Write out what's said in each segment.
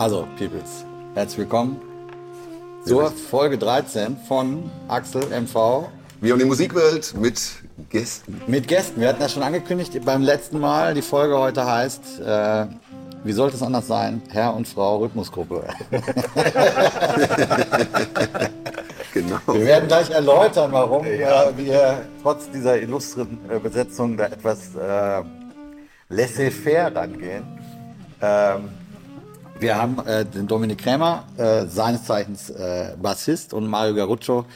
Also, Peoples, herzlich willkommen zur Folge 13 von Axel MV Wir und die Musikwelt mit Gästen. mit Gästen. Wir hatten das schon angekündigt beim letzten Mal. Die Folge heute heißt, äh, wie sollte es anders sein? Herr und Frau Rhythmusgruppe. Genau. Wir werden gleich erläutern, warum äh, wir trotz dieser illustren äh, Besetzung da etwas äh, laissez-faire rangehen. Ähm, wir haben äh, den Dominik Krämer, äh, seines Zeichens äh, Bassist, und Mario Garuccio,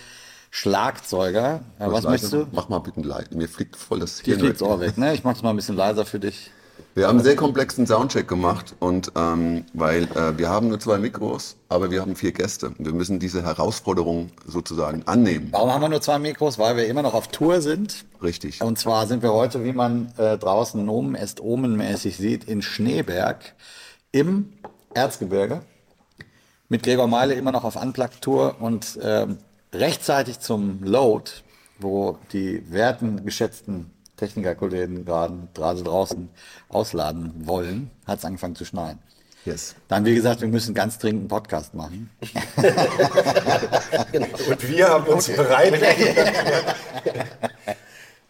Schlagzeuger. Äh, was möchtest du? Mach mal bitte leid. Mir fliegt voll das Dir Hirn fliegt's weg. Ohr weg, ne? Ich mach's mal ein bisschen leiser für dich. Wir haben einen sehr komplexen Soundcheck gemacht und ähm, weil äh, wir haben nur zwei Mikros, aber wir haben vier Gäste. Wir müssen diese Herausforderung sozusagen annehmen. Warum haben wir nur zwei Mikros? Weil wir immer noch auf Tour sind. Richtig. Und zwar sind wir heute, wie man äh, draußen Nomen est omenmäßig sieht, in Schneeberg im Erzgebirge. Mit Gregor Meile immer noch auf Unplugged-Tour und ähm, rechtzeitig zum Load, wo die werten, geschätzten Technikerkollegen gerade draußen ausladen wollen, hat es angefangen zu schneien. Yes. Dann, wie gesagt, wir müssen ganz dringend einen Podcast machen. Und wir haben uns bereit.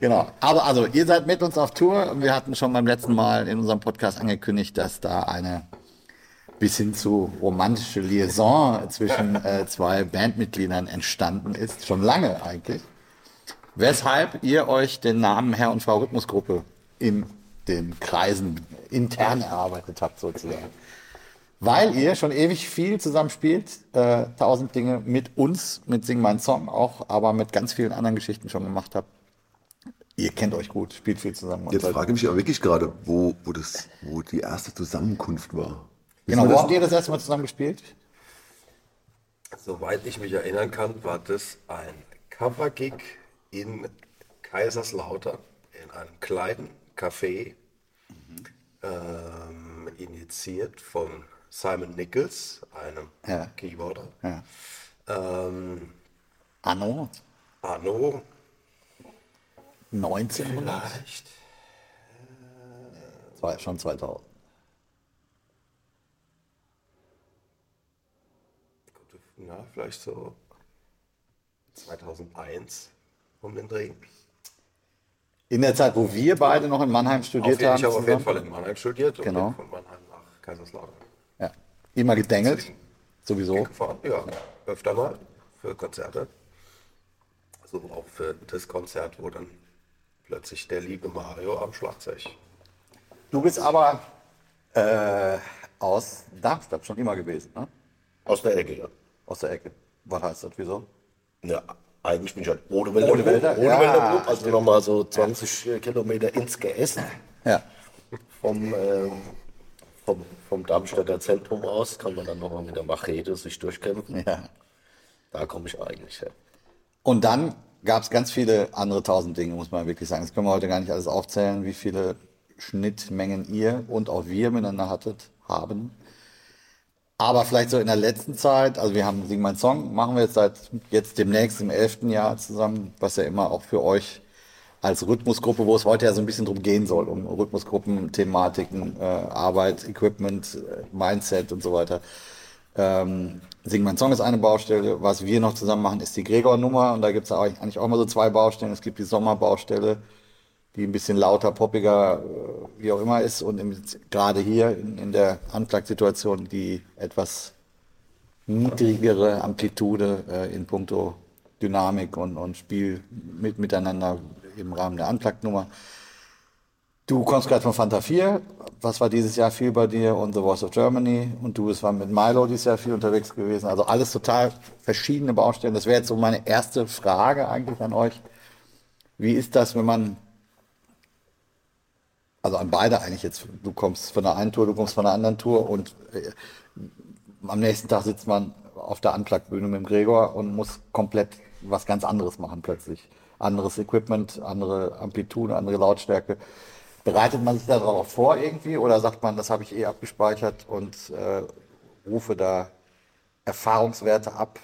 Genau. Aber also, ihr seid mit uns auf Tour und wir hatten schon beim letzten Mal in unserem Podcast angekündigt, dass da eine bis hin zu romantische Liaison zwischen äh, zwei Bandmitgliedern entstanden ist. Schon lange eigentlich. Weshalb ihr euch den Namen Herr und Frau Rhythmusgruppe in den Kreisen intern erarbeitet habt, sozusagen. Weil ihr schon ewig viel zusammen spielt, äh, tausend Dinge mit uns, mit Sing Mein Song auch, aber mit ganz vielen anderen Geschichten schon gemacht habt. Ihr kennt euch gut, spielt viel zusammen. Jetzt frage ich mich aber wirklich gerade, wo, wo, das, wo die erste Zusammenkunft war. Genau, wo das? habt ihr das erste Mal zusammen gespielt? Soweit ich mich erinnern kann, war das ein Cover-Gig in Kaiserslautern in einem kleinen Café, ähm, initiiert von Simon Nichols, einem Ja. Keyboarder. Ja. Ähm, Anno Arno 1900? vielleicht. Zwei, schon 2000. Na, vielleicht so 2001 um den Dreh. In der Zeit, wo wir beide noch in Mannheim studiert jeden, haben. ich habe auf jeden. Fall in Mannheim studiert und Genau. bin von Mannheim nach Kaiserslautern Ja. Immer gedengelt. Sowieso. gefahren. Ja, öfter mal für Konzerte. So auch für das Konzert, wo dann plötzlich der liebe Mario am Schlagzeug. Du bist aber äh, aus Darmstadt schon immer gewesen, ne? Aus der Ecke, ja. Aus der Ecke. Was heißt das? Wieso? ja eigentlich bin ich halt Rodewälder. Rodewälder, Rodewälder ja, Club, also nochmal so 20 Kilometer ins Geäst Ja. vom, ähm, vom, vom Darmstädter Zentrum aus. Kann man dann nochmal mit der Machete sich durchkämpfen. ja. Da komme ich eigentlich her. Und dann gab es ganz viele andere tausend Dinge, muss man wirklich sagen. Das können wir heute gar nicht alles aufzählen, wie viele Schnittmengen ihr und auch wir miteinander hattet, haben. Aber vielleicht so in der letzten Zeit, also wir haben Sing Mein Song, machen wir jetzt seit jetzt demnächst im elften Jahr zusammen, was ja immer auch für euch als Rhythmusgruppe, wo es heute ja so ein bisschen drum gehen soll, um Rhythmusgruppen, Thematiken, äh, Arbeit, Equipment, äh, Mindset und so weiter. Ähm, Sing mein Song ist eine Baustelle. Was wir noch zusammen machen, ist die Gregor-Nummer. Und da gibt es eigentlich auch mal so zwei Baustellen. Es gibt die Sommerbaustelle, die ein bisschen lauter, poppiger, äh, wie auch immer ist. Und im- gerade hier in, in der Unplugged-Situation die etwas niedrigere Amplitude äh, in puncto Dynamik und, und Spiel mit, miteinander im Rahmen der Unplugged-Nummer. Du kommst gerade von Fanta 4. Was war dieses Jahr viel bei dir? Und The Voice of Germany. Und du bist war mit Milo dieses Jahr viel unterwegs gewesen. Also alles total verschiedene Baustellen. Das wäre jetzt so meine erste Frage eigentlich an euch. Wie ist das, wenn man, also an beide eigentlich jetzt, du kommst von der einen Tour, du kommst von der anderen Tour und äh, am nächsten Tag sitzt man auf der Unplugged-Bühne mit dem Gregor und muss komplett was ganz anderes machen plötzlich. Anderes Equipment, andere Amplitude, andere Lautstärke. Bereitet man sich darauf vor irgendwie oder sagt man, das habe ich eh abgespeichert und äh, rufe da Erfahrungswerte ab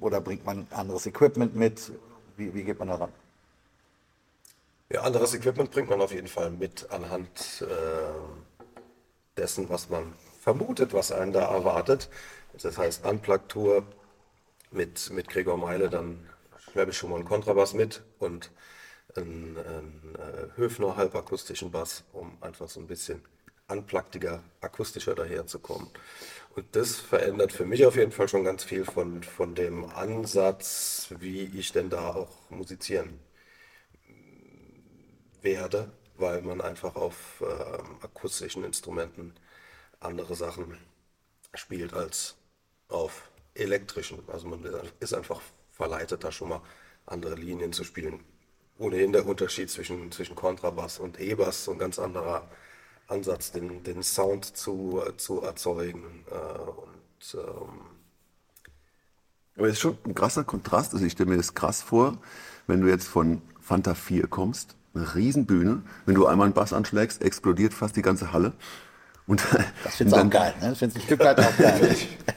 oder bringt man anderes Equipment mit? Wie, wie geht man daran? Ja, anderes Equipment bringt man auf jeden Fall mit anhand äh, dessen, was man vermutet, was einen da erwartet. Das heißt Unplugged-Tour mit, mit Gregor Meile, dann schleppe ich schon mal einen Kontrabass mit und einen, einen äh, Höfner halbakustischen Bass, um einfach so ein bisschen unpluggediger, akustischer daherzukommen. Und das verändert für mich auf jeden Fall schon ganz viel von, von dem Ansatz, wie ich denn da auch musizieren werde, weil man einfach auf äh, akustischen Instrumenten andere Sachen spielt als auf elektrischen. Also man ist einfach verleitet, da schon mal andere Linien zu spielen. Ohnehin der Unterschied zwischen, zwischen Kontrabass und E-Bass, so ein ganz anderer Ansatz, den, den Sound zu, zu erzeugen. Äh, und, ähm Aber es ist schon ein krasser Kontrast. Also ich stelle mir das krass vor, wenn du jetzt von Fanta 4 kommst, eine Riesenbühne, wenn du einmal einen Bass anschlägst, explodiert fast die ganze Halle. Und, das finde ich auch geil. Ne? Das finde ich ein Stück weit auch geil.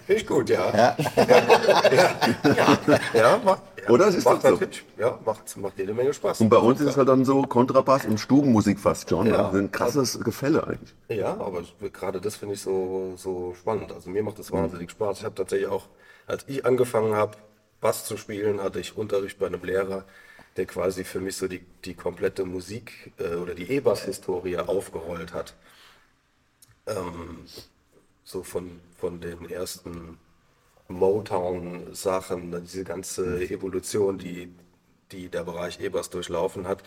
Finde ich gut, ja. Ja, ja, ja, ja macht, Oder? Es ist macht, doch so. natürlich- ja, macht, macht jede Menge Spaß. Und bei uns ist es halt dann so Kontrabass und Stubenmusik fast schon. Ja. Also ein krasses Gefälle eigentlich. Ja, aber gerade das finde ich so, so spannend. Also mir macht das wahnsinnig Spaß. Ich habe tatsächlich auch, als ich angefangen habe, Bass zu spielen, hatte ich Unterricht bei einem Lehrer, der quasi für mich so die, die komplette Musik äh, oder die E-Bass-Historie aufgerollt hat. Ähm, so von, von den ersten Motown-Sachen, diese ganze Evolution, die, die der Bereich E-Bass durchlaufen hat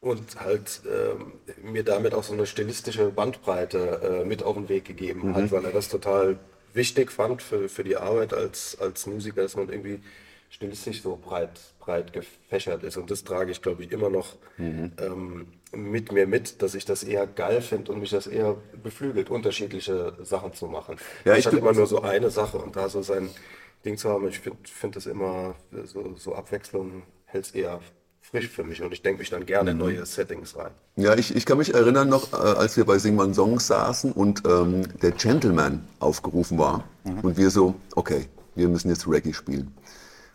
und halt ähm, mir damit auch so eine stilistische Bandbreite äh, mit auf den Weg gegeben hat, weil er das total wichtig fand für, für die Arbeit als, als Musiker, dass man irgendwie stilistisch so breit, breit gefächert ist. Und das trage ich, glaube ich, immer noch ähm, mit mir mit, dass ich das eher geil finde und mich das eher beflügelt, unterschiedliche Sachen zu machen. Ja, ich hatte immer nur so eine Sache und da so sein Ding zu haben, ich finde find das immer, so, so Abwechslung hält es eher frisch für mich und ich denke mich dann gerne in neue Settings rein. Ja, ich, ich kann mich erinnern noch, äh, als wir bei Sing Man Songs saßen und ähm, der Gentleman aufgerufen war. Und wir so, okay, wir müssen jetzt Reggae spielen.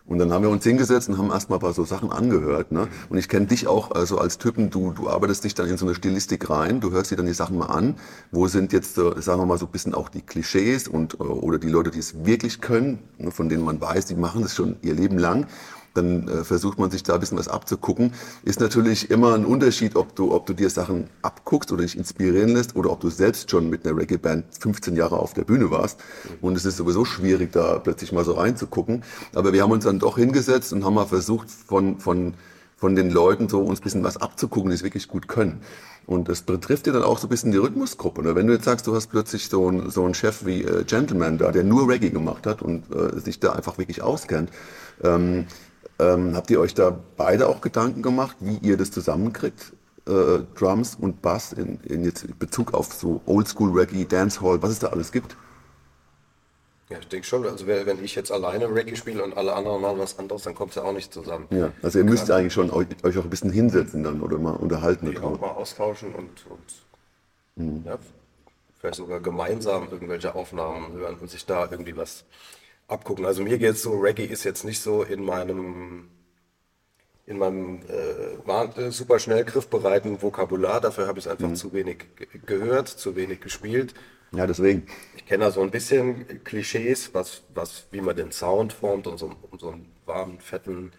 Und dann haben wir uns hingesetzt und haben erstmal ein paar so Sachen angehört. Ne? Und ich kenne dich auch also als Typen, du, du arbeitest dich dann in so eine Stilistik rein, du hörst dir dann die Sachen mal an. Wo sind jetzt, äh, sagen wir mal, so ein bisschen auch die Klischees und äh, oder die Leute, die es wirklich können, ne, von denen man weiß, die machen das schon ihr Leben lang. Dann äh, versucht man sich da ein bisschen was abzugucken. Ist natürlich immer ein Unterschied, ob du, ob du dir Sachen abguckst oder dich inspirieren lässt oder ob du selbst schon mit einer Reggae-Band 15 Jahre auf der Bühne warst. Und es ist sowieso schwierig, da plötzlich mal so reinzugucken. Aber wir haben uns dann doch hingesetzt und haben mal versucht, von, von, von den Leuten so uns ein bisschen was abzugucken, die es wirklich gut können. Und das betrifft ja dann auch so ein bisschen die Rhythmusgruppe. Ne? Wenn du jetzt sagst, du hast plötzlich so einen, so einen Chef wie äh, Gentleman da, der nur Reggae gemacht hat und äh, sich da einfach wirklich auskennt, ähm, ähm, habt ihr euch da beide auch Gedanken gemacht, wie ihr das zusammenkriegt? Äh, Drums und Bass in, in jetzt in Bezug auf so Oldschool Reggae, Dancehall, was es da alles gibt? Ja, ich denke schon, also wenn ich jetzt alleine Reggae spiele und alle anderen machen was anderes, dann kommt es ja auch nicht zusammen. Ja, also ihr müsst eigentlich schon euch, euch auch ein bisschen hinsetzen dann oder mal unterhalten. Die auch mal austauschen und, und ja, vielleicht sogar gemeinsam irgendwelche Aufnahmen hören und sich da irgendwie was abgucken. Also mir geht es so, Reggae ist jetzt nicht so in meinem in meinem äh, äh, super schnell griffbereiten Vokabular, dafür habe ich es einfach zu wenig ge- gehört, zu wenig gespielt. Ja, deswegen. Ich kenne da so ein bisschen Klischees, was, was, wie man den Sound formt, um so, um so einen warmen, fetten,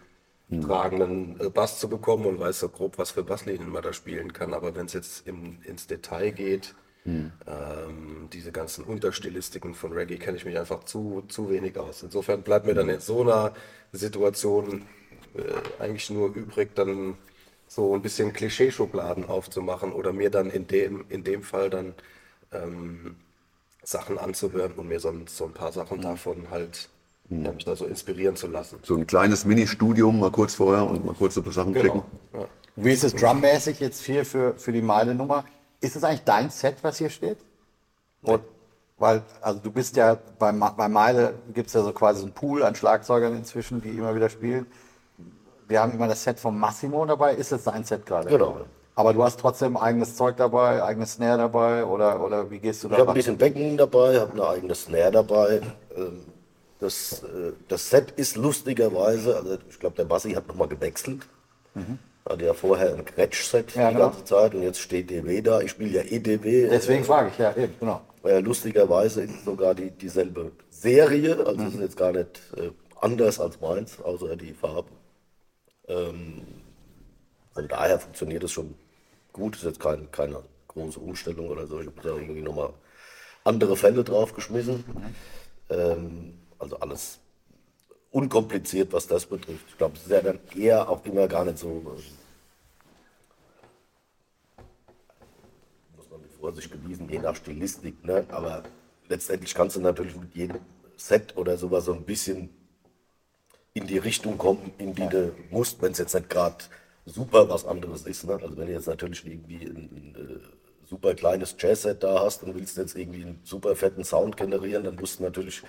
tragenden äh, Bass zu bekommen und weiß so grob, was für Basslinien man da spielen kann. Aber wenn es jetzt im, ins Detail geht, ähm, diese ganzen Unterstilistiken von Reggae kenne ich mich einfach zu, zu wenig aus. Insofern bleibt mir dann in so einer Situation äh, eigentlich nur übrig, dann so ein bisschen Klischeeschubladen aufzumachen oder mir dann in dem, in dem Fall dann ähm, Sachen anzuhören und mir so, ein- so ein paar Sachen davon halt, ja, mich da so inspirieren zu lassen. So ein kleines Mini-Studium mal kurz vorher und mal kurz so ein paar Sachen klicken. Genau. Ja. Wie ist es drummäßig jetzt hier für, für die Meile-Nummer? Ist es eigentlich dein Set, was hier steht? Und, weil, also du bist ja, bei, bei Meile gibt es ja so quasi so einen Pool an Schlagzeugern inzwischen, die immer wieder spielen. Wir haben immer das Set von Massimo dabei. Ist es sein Set gerade? Genau. Aber du hast trotzdem eigenes Zeug dabei, eigenes Snare dabei oder, oder wie gehst du da Ich habe ein bisschen Becken dabei, habe eine eigene Snare dabei. Ähm, Das, äh, das Set ist lustigerweise, also ich glaube, der Bassi hat nochmal gewechselt. Hatte ja vorher ein Gretsch-Set Ja, die genau. ganze Zeit und jetzt steht DW da. Ich spiele ja EDW. Deswegen frage ich, ja, eben, genau. Äh, lustigerweise ist sogar die, dieselbe Serie, also es ist jetzt gar nicht äh, anders als meins, außer die Farbe. Ähm, von daher funktioniert es schon gut, ist jetzt kein, keine große Umstellung oder so. Ich habe da irgendwie nochmal andere Fälle draufgeschmissen. Ähm, also alles unkompliziert, was das betrifft. Ich glaube, es ist ja dann eher auch immer gar nicht so. äh, muss man mit Vorsicht genießen, je nach Stilistik. Ne? Aber letztendlich kannst du natürlich mit jedem Set oder sowas so ein bisschen in die Richtung kommen, in die du musst, wenn es jetzt nicht gerade super was anderes ist. Ne? Also wenn du jetzt natürlich irgendwie ein, ein äh, super kleines Jazz-Set da hast und willst jetzt irgendwie einen super fetten Sound generieren, dann musst du natürlich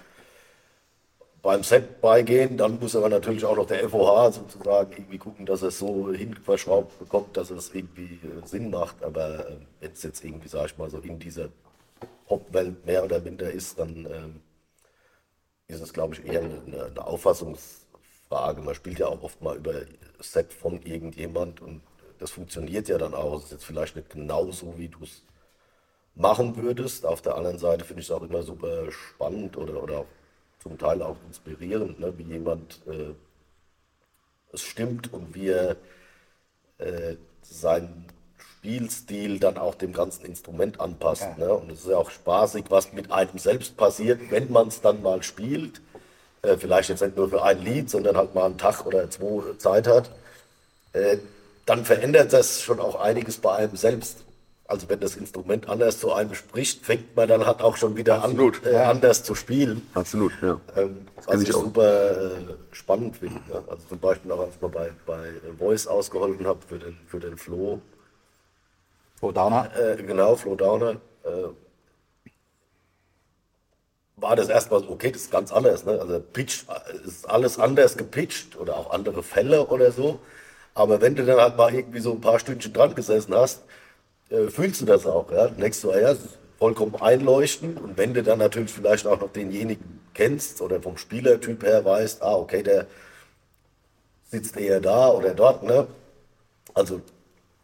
beim Set beigehen, dann muss aber natürlich auch noch der FOH sozusagen irgendwie gucken, dass er es so hinverschraubt bekommt, dass es irgendwie äh, Sinn macht. Aber äh, wenn es jetzt irgendwie, sag ich mal, so in dieser Popwelt mehr oder minder ist, dann ähm, ist es, glaube ich, eher eine, eine Auffassungsfrage. Man spielt ja auch oft mal über Set von irgendjemand und das funktioniert ja dann auch. Es ist jetzt vielleicht nicht genau so, wie du es machen würdest. Auf der anderen Seite finde ich es auch immer super spannend oder, oder zum Teil auch inspirierend, ne? wie jemand äh, es stimmt und wie er äh, seinen Spielstil dann auch dem ganzen Instrument anpasst. Ne? Und es ist ja auch spaßig, was mit einem selbst passiert, wenn man es dann mal spielt. Äh, vielleicht jetzt nicht nur für ein Lied, sondern halt mal einen Tag oder zwei Zeit hat. Äh, dann verändert das schon auch einiges bei einem selbst. Also wenn das Instrument anders zu einem spricht, fängt man dann halt auch schon wieder Absolut. an, äh, anders zu spielen. Absolut, ja. Ähm, was ich ich auch. super äh, spannend finde. Ne? Also zum Beispiel auch, als ich mal bei, bei Voice ausgeholfen habe für den, für den Flo, Flo Downer. äh, genau, Flo Downer, äh, war das erstmal so, okay, das ist ganz anders. Ne? Also Pitch äh, ist alles anders gepitcht oder auch andere Fälle oder so. Aber wenn du dann halt mal irgendwie so ein paar Stündchen dran gesessen hast, äh, fühlst du das auch. Ja? Denkst du, ah ja, vollkommen einleuchtend. Und wenn du dann natürlich vielleicht auch noch denjenigen kennst oder vom Spielertyp her weißt, ah, okay, der sitzt eher da oder dort, ne? Also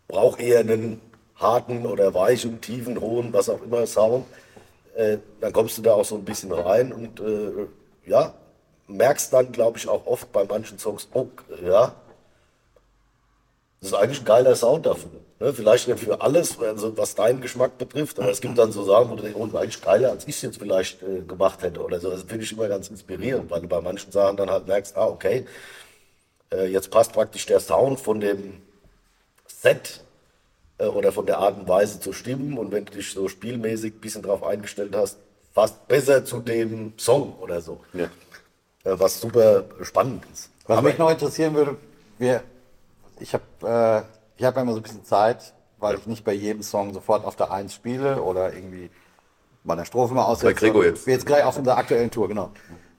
braucht eher einen harten oder weichen, tiefen, hohen, was auch immer Sound. Äh, dann kommst du da auch so ein bisschen rein und äh, ja, merkst dann, glaube ich, auch oft bei manchen Songs, oh, ja, das ist eigentlich ein geiler Sound dafür. Ne? Vielleicht nicht für alles, also was deinen Geschmack betrifft, aber es gibt dann so Sachen, wo du denkst, oh, eigentlich geiler, als ich es jetzt vielleicht äh, gemacht hätte oder so. Das finde ich immer ganz inspirierend, weil du bei manchen Sachen dann halt merkst, ah, okay, äh, jetzt passt praktisch der Sound von dem Set äh, oder von der Art und Weise zu stimmen und wenn du dich so spielmäßig ein bisschen drauf eingestellt hast, fast besser zu dem Song oder so. Ja. Äh, was super spannend ist. Was mich noch interessieren würde, wir, ich habe äh, ich hab immer so ein bisschen Zeit, weil ich nicht bei jedem Song sofort auf der Eins spiele oder irgendwie bei der Strophe mal aussetze. Bei Gregor jetzt. Jetzt gleich auf unserer aktuellen Tour, genau.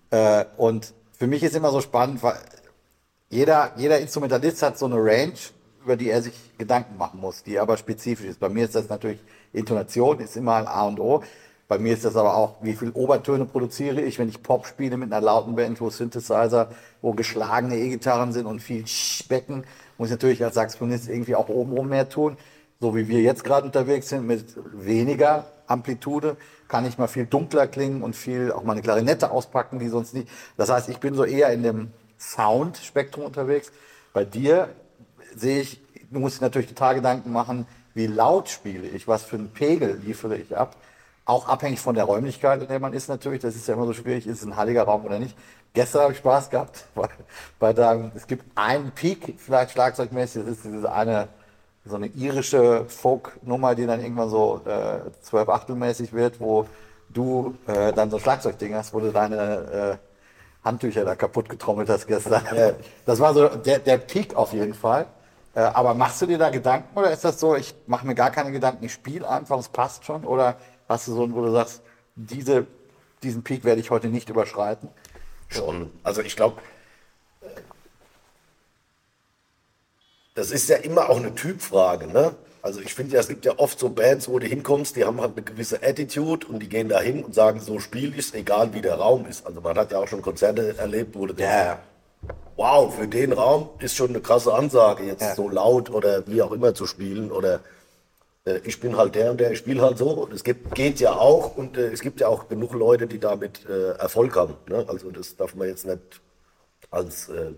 Äh, und für mich ist immer so spannend, weil jeder, jeder Instrumentalist hat so eine Range, über die er sich Gedanken machen muss, die aber spezifisch ist. Bei mir ist das natürlich Intonation, ist immer ein A und O. Bei mir ist das aber auch, wie viel Obertöne produziere ich, wenn ich Pop spiele mit einer lauten Band, wo Synthesizer, wo geschlagene E-Gitarren sind und viel Becken, muss ich natürlich als Saxophonist irgendwie auch obenrum mehr tun. So wie wir jetzt gerade unterwegs sind, mit weniger Amplitude, kann ich mal viel dunkler klingen und viel auch mal eine Klarinette auspacken, die sonst nicht. Das heißt, ich bin so eher in dem Sound-Spektrum unterwegs. Bei dir sehe ich, du musst dir natürlich total Gedanken machen, wie laut spiele ich, was für einen Pegel liefere ich ab. Auch abhängig von der Räumlichkeit, in der man ist natürlich. Das ist ja immer so schwierig, ist es ein heiliger Raum oder nicht. Gestern habe ich Spaß gehabt, weil, weil da, es gibt einen Peak, vielleicht schlagzeugmäßig, das ist diese eine, so eine irische Folk-Nummer, die dann irgendwann so äh, zwölf Achtelmäßig wird, wo du äh, dann so ein Schlagzeugding hast, wo du deine äh, Handtücher da kaputt getrommelt hast gestern. Das war so der, der Peak auf jeden Fall. Äh, aber machst du dir da Gedanken oder ist das so, ich mache mir gar keine Gedanken, ich spiele einfach, es passt schon? Oder hast du so, einen, wo du sagst, diese, diesen Peak werde ich heute nicht überschreiten? Schon. Also ich glaube, das ist ja immer auch eine Typfrage, ne? Also ich finde ja, es gibt ja oft so Bands, wo du hinkommst, die haben halt eine gewisse Attitude und die gehen da hin und sagen, so spiel ich's, egal wie der Raum ist. Also man hat ja auch schon Konzerte erlebt, wo du denkst, wow, für den Raum ist schon eine krasse Ansage, jetzt Ja. so laut oder wie auch immer zu spielen oder äh, ich bin halt der und der, ich spiele halt so. Und es gibt, geht ja auch und äh, es gibt ja auch genug Leute, die damit äh, Erfolg haben. Ne? Also das darf man jetzt nicht als äh,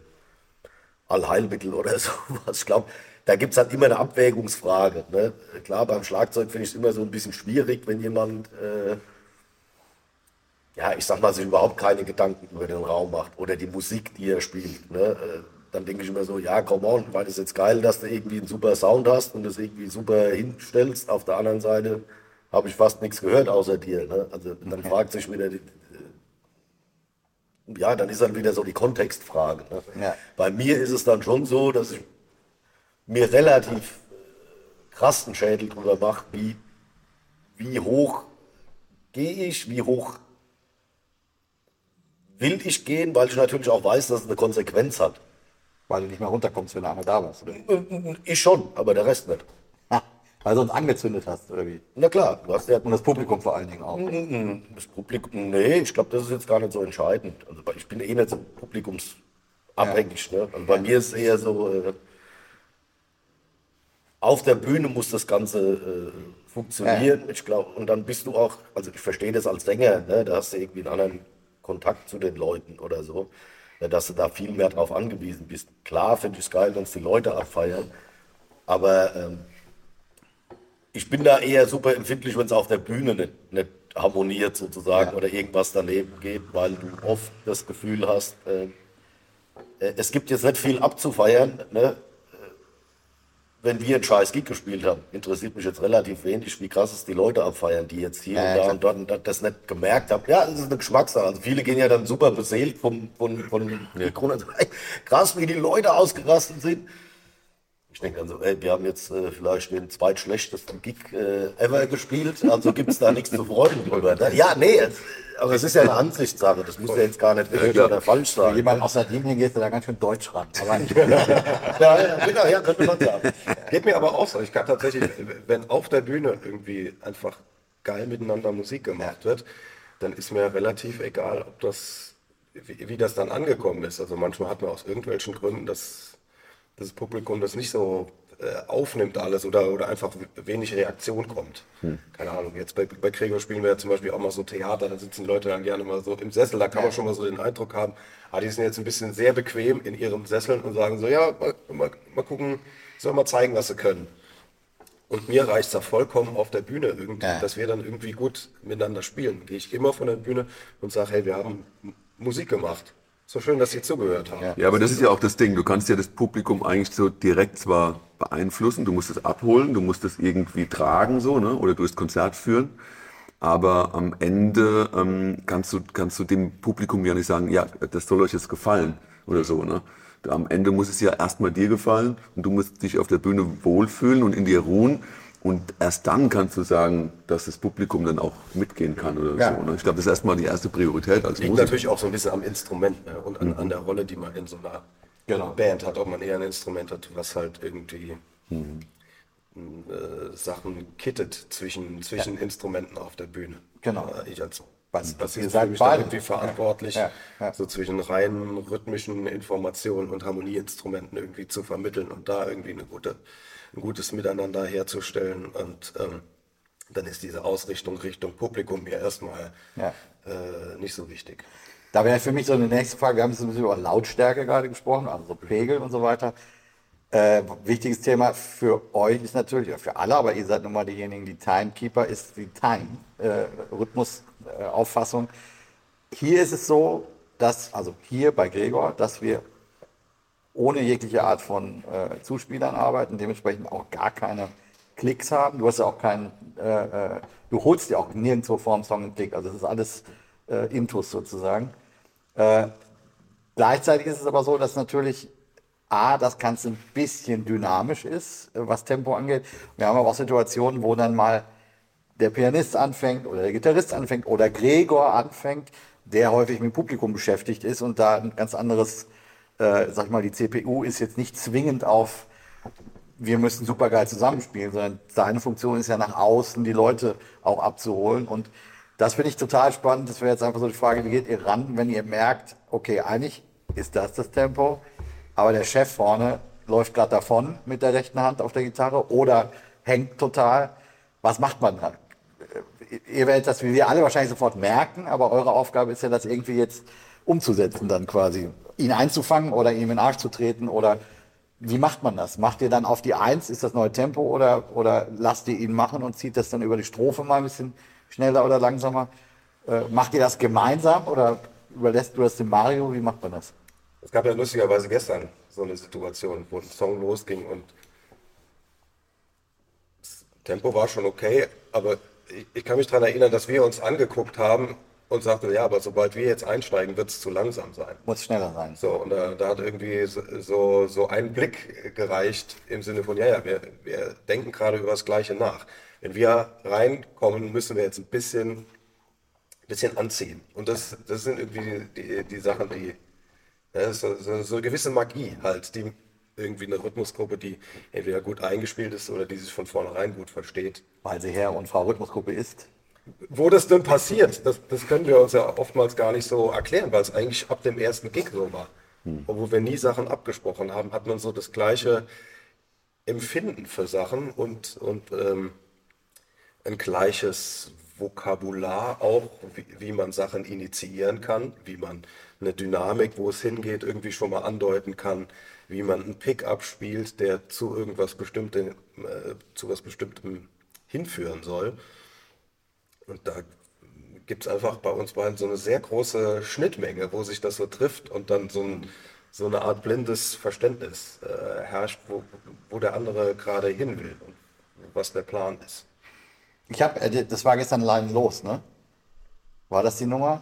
Allheilmittel oder sowas. Ich glaube, da gibt es halt immer eine Abwägungsfrage. Ne? Klar, beim Schlagzeug finde ich es immer so ein bisschen schwierig, wenn jemand, äh, ja, ich sag mal, sich überhaupt keine Gedanken über den Raum macht oder die Musik, die er spielt. Ne? Dann denke ich immer so, ja, come on, weil es jetzt geil, dass du irgendwie einen super Sound hast und das irgendwie super hinstellst. Auf der anderen Seite habe ich fast nichts gehört außer dir. Ne? Also dann fragt sich wieder, die, ja, dann ist dann wieder so die Kontextfrage. Ne? Ja. Bei mir ist es dann schon so, dass ich mir relativ krassen Schädel drüber mache, wie, wie hoch gehe ich, wie hoch will ich gehen, weil ich natürlich auch weiß, dass es eine Konsequenz hat. Weil du nicht mehr runterkommst, wenn du einmal da warst. Oder? Ich schon, aber der Rest nicht. Weil du uns angezündet hast, oder wie? Na klar, du hast ja Und das Publikum vor allen Dingen auch. das Publikum, nee, ich glaube, das ist jetzt gar nicht so entscheidend. Also ich bin eh nicht so publikumsabhängig. Ne? Also bei mir ist es eher so, äh, auf der Bühne muss das Ganze äh, funktionieren. Ich glaube, und dann bist du auch, also ich verstehe das als Sänger, ne? da hast du irgendwie einen anderen Kontakt zu den Leuten oder so, ja, dass du da viel mehr drauf angewiesen bist. Klar finde ich es geil, wenn es die Leute abfeiern, aber ähm, ich bin da eher super empfindlich, wenn es auf der Bühne nicht, nicht harmoniert sozusagen Ja. oder irgendwas daneben geht, weil du oft das Gefühl hast, äh, äh, es gibt jetzt nicht viel abzufeiern, ne? Wenn wir einen scheiß Gig gespielt haben, interessiert mich jetzt relativ wenig, wie krass es die Leute abfeiern, die jetzt hier Ja, und da klar. und dort und dort das nicht gemerkt haben. Ja, das ist eine Geschmackssache. Also viele gehen ja dann super beseelt vom, von, von ey, krass, wie die Leute ausgerastet sind. Ich denke dann so, ey, wir haben jetzt äh, vielleicht den zweitschlechtesten Gig äh, ever gespielt, also gibt es da nichts zu freuen drüber. Ne? Ja, nee, aber es ist ja eine Ansichtssache, das muss ja jetzt gar nicht richtig oder falsch Wenn sein. jemand aus Sardinien geht, da ganz schön deutsch ran. Aber Ja, ja, genau, ja, könnte man sagen. Geht mir aber auch so. Ich kann tatsächlich, wenn auf der Bühne irgendwie einfach geil miteinander Musik gemacht wird, dann ist mir relativ egal, ob das, wie, wie das dann angekommen ist. Also manchmal hat man aus irgendwelchen Gründen das, das Publikum das nicht so äh, aufnimmt alles oder, oder einfach wenig Reaktion kommt. Keine Ahnung, jetzt bei, bei Gregor spielen wir ja zum Beispiel auch mal so Theater, da sitzen Leute dann gerne mal so im Sessel, da kann man schon mal so den Eindruck haben, ah, die sind jetzt ein bisschen sehr bequem in ihren Sesseln und sagen so, ja, mal, mal, mal gucken, sollen mal zeigen, was sie können. Und mir reicht es da vollkommen auf der Bühne irgendwie, Ja. dass wir dann irgendwie gut miteinander spielen. Gehe ich immer von der Bühne und sage, hey, wir haben Musik gemacht. So schön, dass Sie zugehört haben. Ja. Aber das ist ja auch das Ding. Du kannst ja das Publikum eigentlich so direkt zwar beeinflussen, du musst es abholen, du musst es irgendwie tragen, so, ne? oder durchs Konzert führen. Aber am Ende ähm, kannst, du, kannst du dem Publikum ja nicht sagen, ja, das soll euch jetzt gefallen oder so. Ne? Am Ende muss es ja erstmal dir gefallen und du musst dich auf der Bühne wohlfühlen und in dir ruhen. Und erst dann kannst du sagen, dass das Publikum dann auch mitgehen kann oder Ja. so. Ne? Ich glaube, das ist erstmal die erste Priorität als Liegt Musiker. natürlich auch so ein bisschen am Instrument ne? und an, an der Rolle, die man in so einer Genau. Band hat. Ob man eher ein Instrument hat, was halt irgendwie äh, Sachen kittet zwischen, zwischen Instrumenten auf der Bühne. Genau. Äh, Ich als Was- was ihr für mich da beide. irgendwie verantwortlich, Ja, ja. so zwischen reinen rhythmischen Informationen und Harmonieinstrumenten irgendwie zu vermitteln und da irgendwie eine gute, ein gutes Miteinander herzustellen. Und ähm, dann ist diese Ausrichtung Richtung Publikum mir erstmal Ja. äh, nicht so wichtig. Da wäre für mich so eine nächste Frage, wir haben jetzt ein bisschen über Lautstärke gerade gesprochen, also so Pegel und so weiter. Äh, wichtiges Thema für euch ist natürlich, für alle, aber ihr seid nun mal diejenigen, die Timekeeper, ist die Time-Rhythmus-Auffassung. Hier ist es so, dass, also hier bei Gregor, dass wir ohne jegliche Art von äh, Zuspielern arbeiten, dementsprechend auch gar keine Klicks haben. Du hast ja auch keinen, äh, äh, du holst ja auch nirgendwo vorm Song einen Klick. Also das ist alles äh, Intus sozusagen. Äh, gleichzeitig ist es aber so, dass natürlich A, das Ganze ein bisschen dynamisch ist, äh, was Tempo angeht. Wir haben aber auch Situationen, wo dann mal der Pianist anfängt oder der Gitarrist anfängt oder Gregor anfängt, der häufig mit Publikum beschäftigt ist und da ein ganz anderes, äh, sag ich mal, die CPU ist jetzt nicht zwingend auf, wir müssen super geil zusammenspielen, sondern seine Funktion ist ja nach außen die Leute auch abzuholen und das finde ich total spannend. Das wäre jetzt einfach so die Frage, wie geht ihr ran, wenn ihr merkt, okay, eigentlich ist das das Tempo, aber der Chef vorne läuft gerade davon mit der rechten Hand auf der Gitarre oder hängt total. Was macht man da? Ihr werdet das wie wir alle wahrscheinlich sofort merken, aber eure Aufgabe ist ja, das irgendwie jetzt umzusetzen dann quasi. Ihn einzufangen oder ihm in den Arsch zu treten oder wie macht man das? Macht ihr dann auf die Eins, ist das neue Tempo oder, oder lasst ihr ihn machen und zieht das dann über die Strophe mal ein bisschen schneller oder langsamer? Äh, macht ihr das gemeinsam oder überlässt du das dem Mario? Wie macht man das? Es gab ja lustigerweise gestern so eine Situation, wo ein Song losging und das Tempo war schon okay, aber ich, ich kann mich daran erinnern, dass wir uns angeguckt haben und sagten, ja, aber sobald wir jetzt einsteigen, wird es zu langsam sein. Muss schneller sein. So, und da, da hat irgendwie so, so, so ein Blick gereicht im Sinne von, ja, ja, wir, wir denken gerade über das Gleiche nach. Wenn wir reinkommen, müssen wir jetzt ein bisschen, bisschen anziehen. Und das, das sind irgendwie die, die, die Sachen, die, ja, so, so, so eine gewisse Magie halt, die irgendwie eine Rhythmusgruppe, die entweder gut eingespielt ist oder die sich von vornherein gut versteht. Weil sie Herr und Frau Rhythmusgruppe ist. Wo das denn passiert, das, das können wir uns ja oftmals gar nicht so erklären, weil es eigentlich ab dem ersten Gig so war. Hm. Obwohl wir nie Sachen abgesprochen haben, hat man so das gleiche Empfinden für Sachen und, und ähm, ein gleiches Vokabular auch, wie, wie man Sachen initiieren kann, wie man eine Dynamik, wo es hingeht, irgendwie schon mal andeuten kann, wie man einen Pickup spielt, der zu irgendwas Bestimmtem, äh, zu was Bestimmtem hinführen soll. Und da gibt es einfach bei uns beiden so eine sehr große Schnittmenge, wo sich das so trifft und dann so, ein, so eine Art blindes Verständnis äh, herrscht, wo, wo der andere gerade hin will und was der Plan ist. Ich habe, äh, das war gestern allein los, ne? War das die Nummer?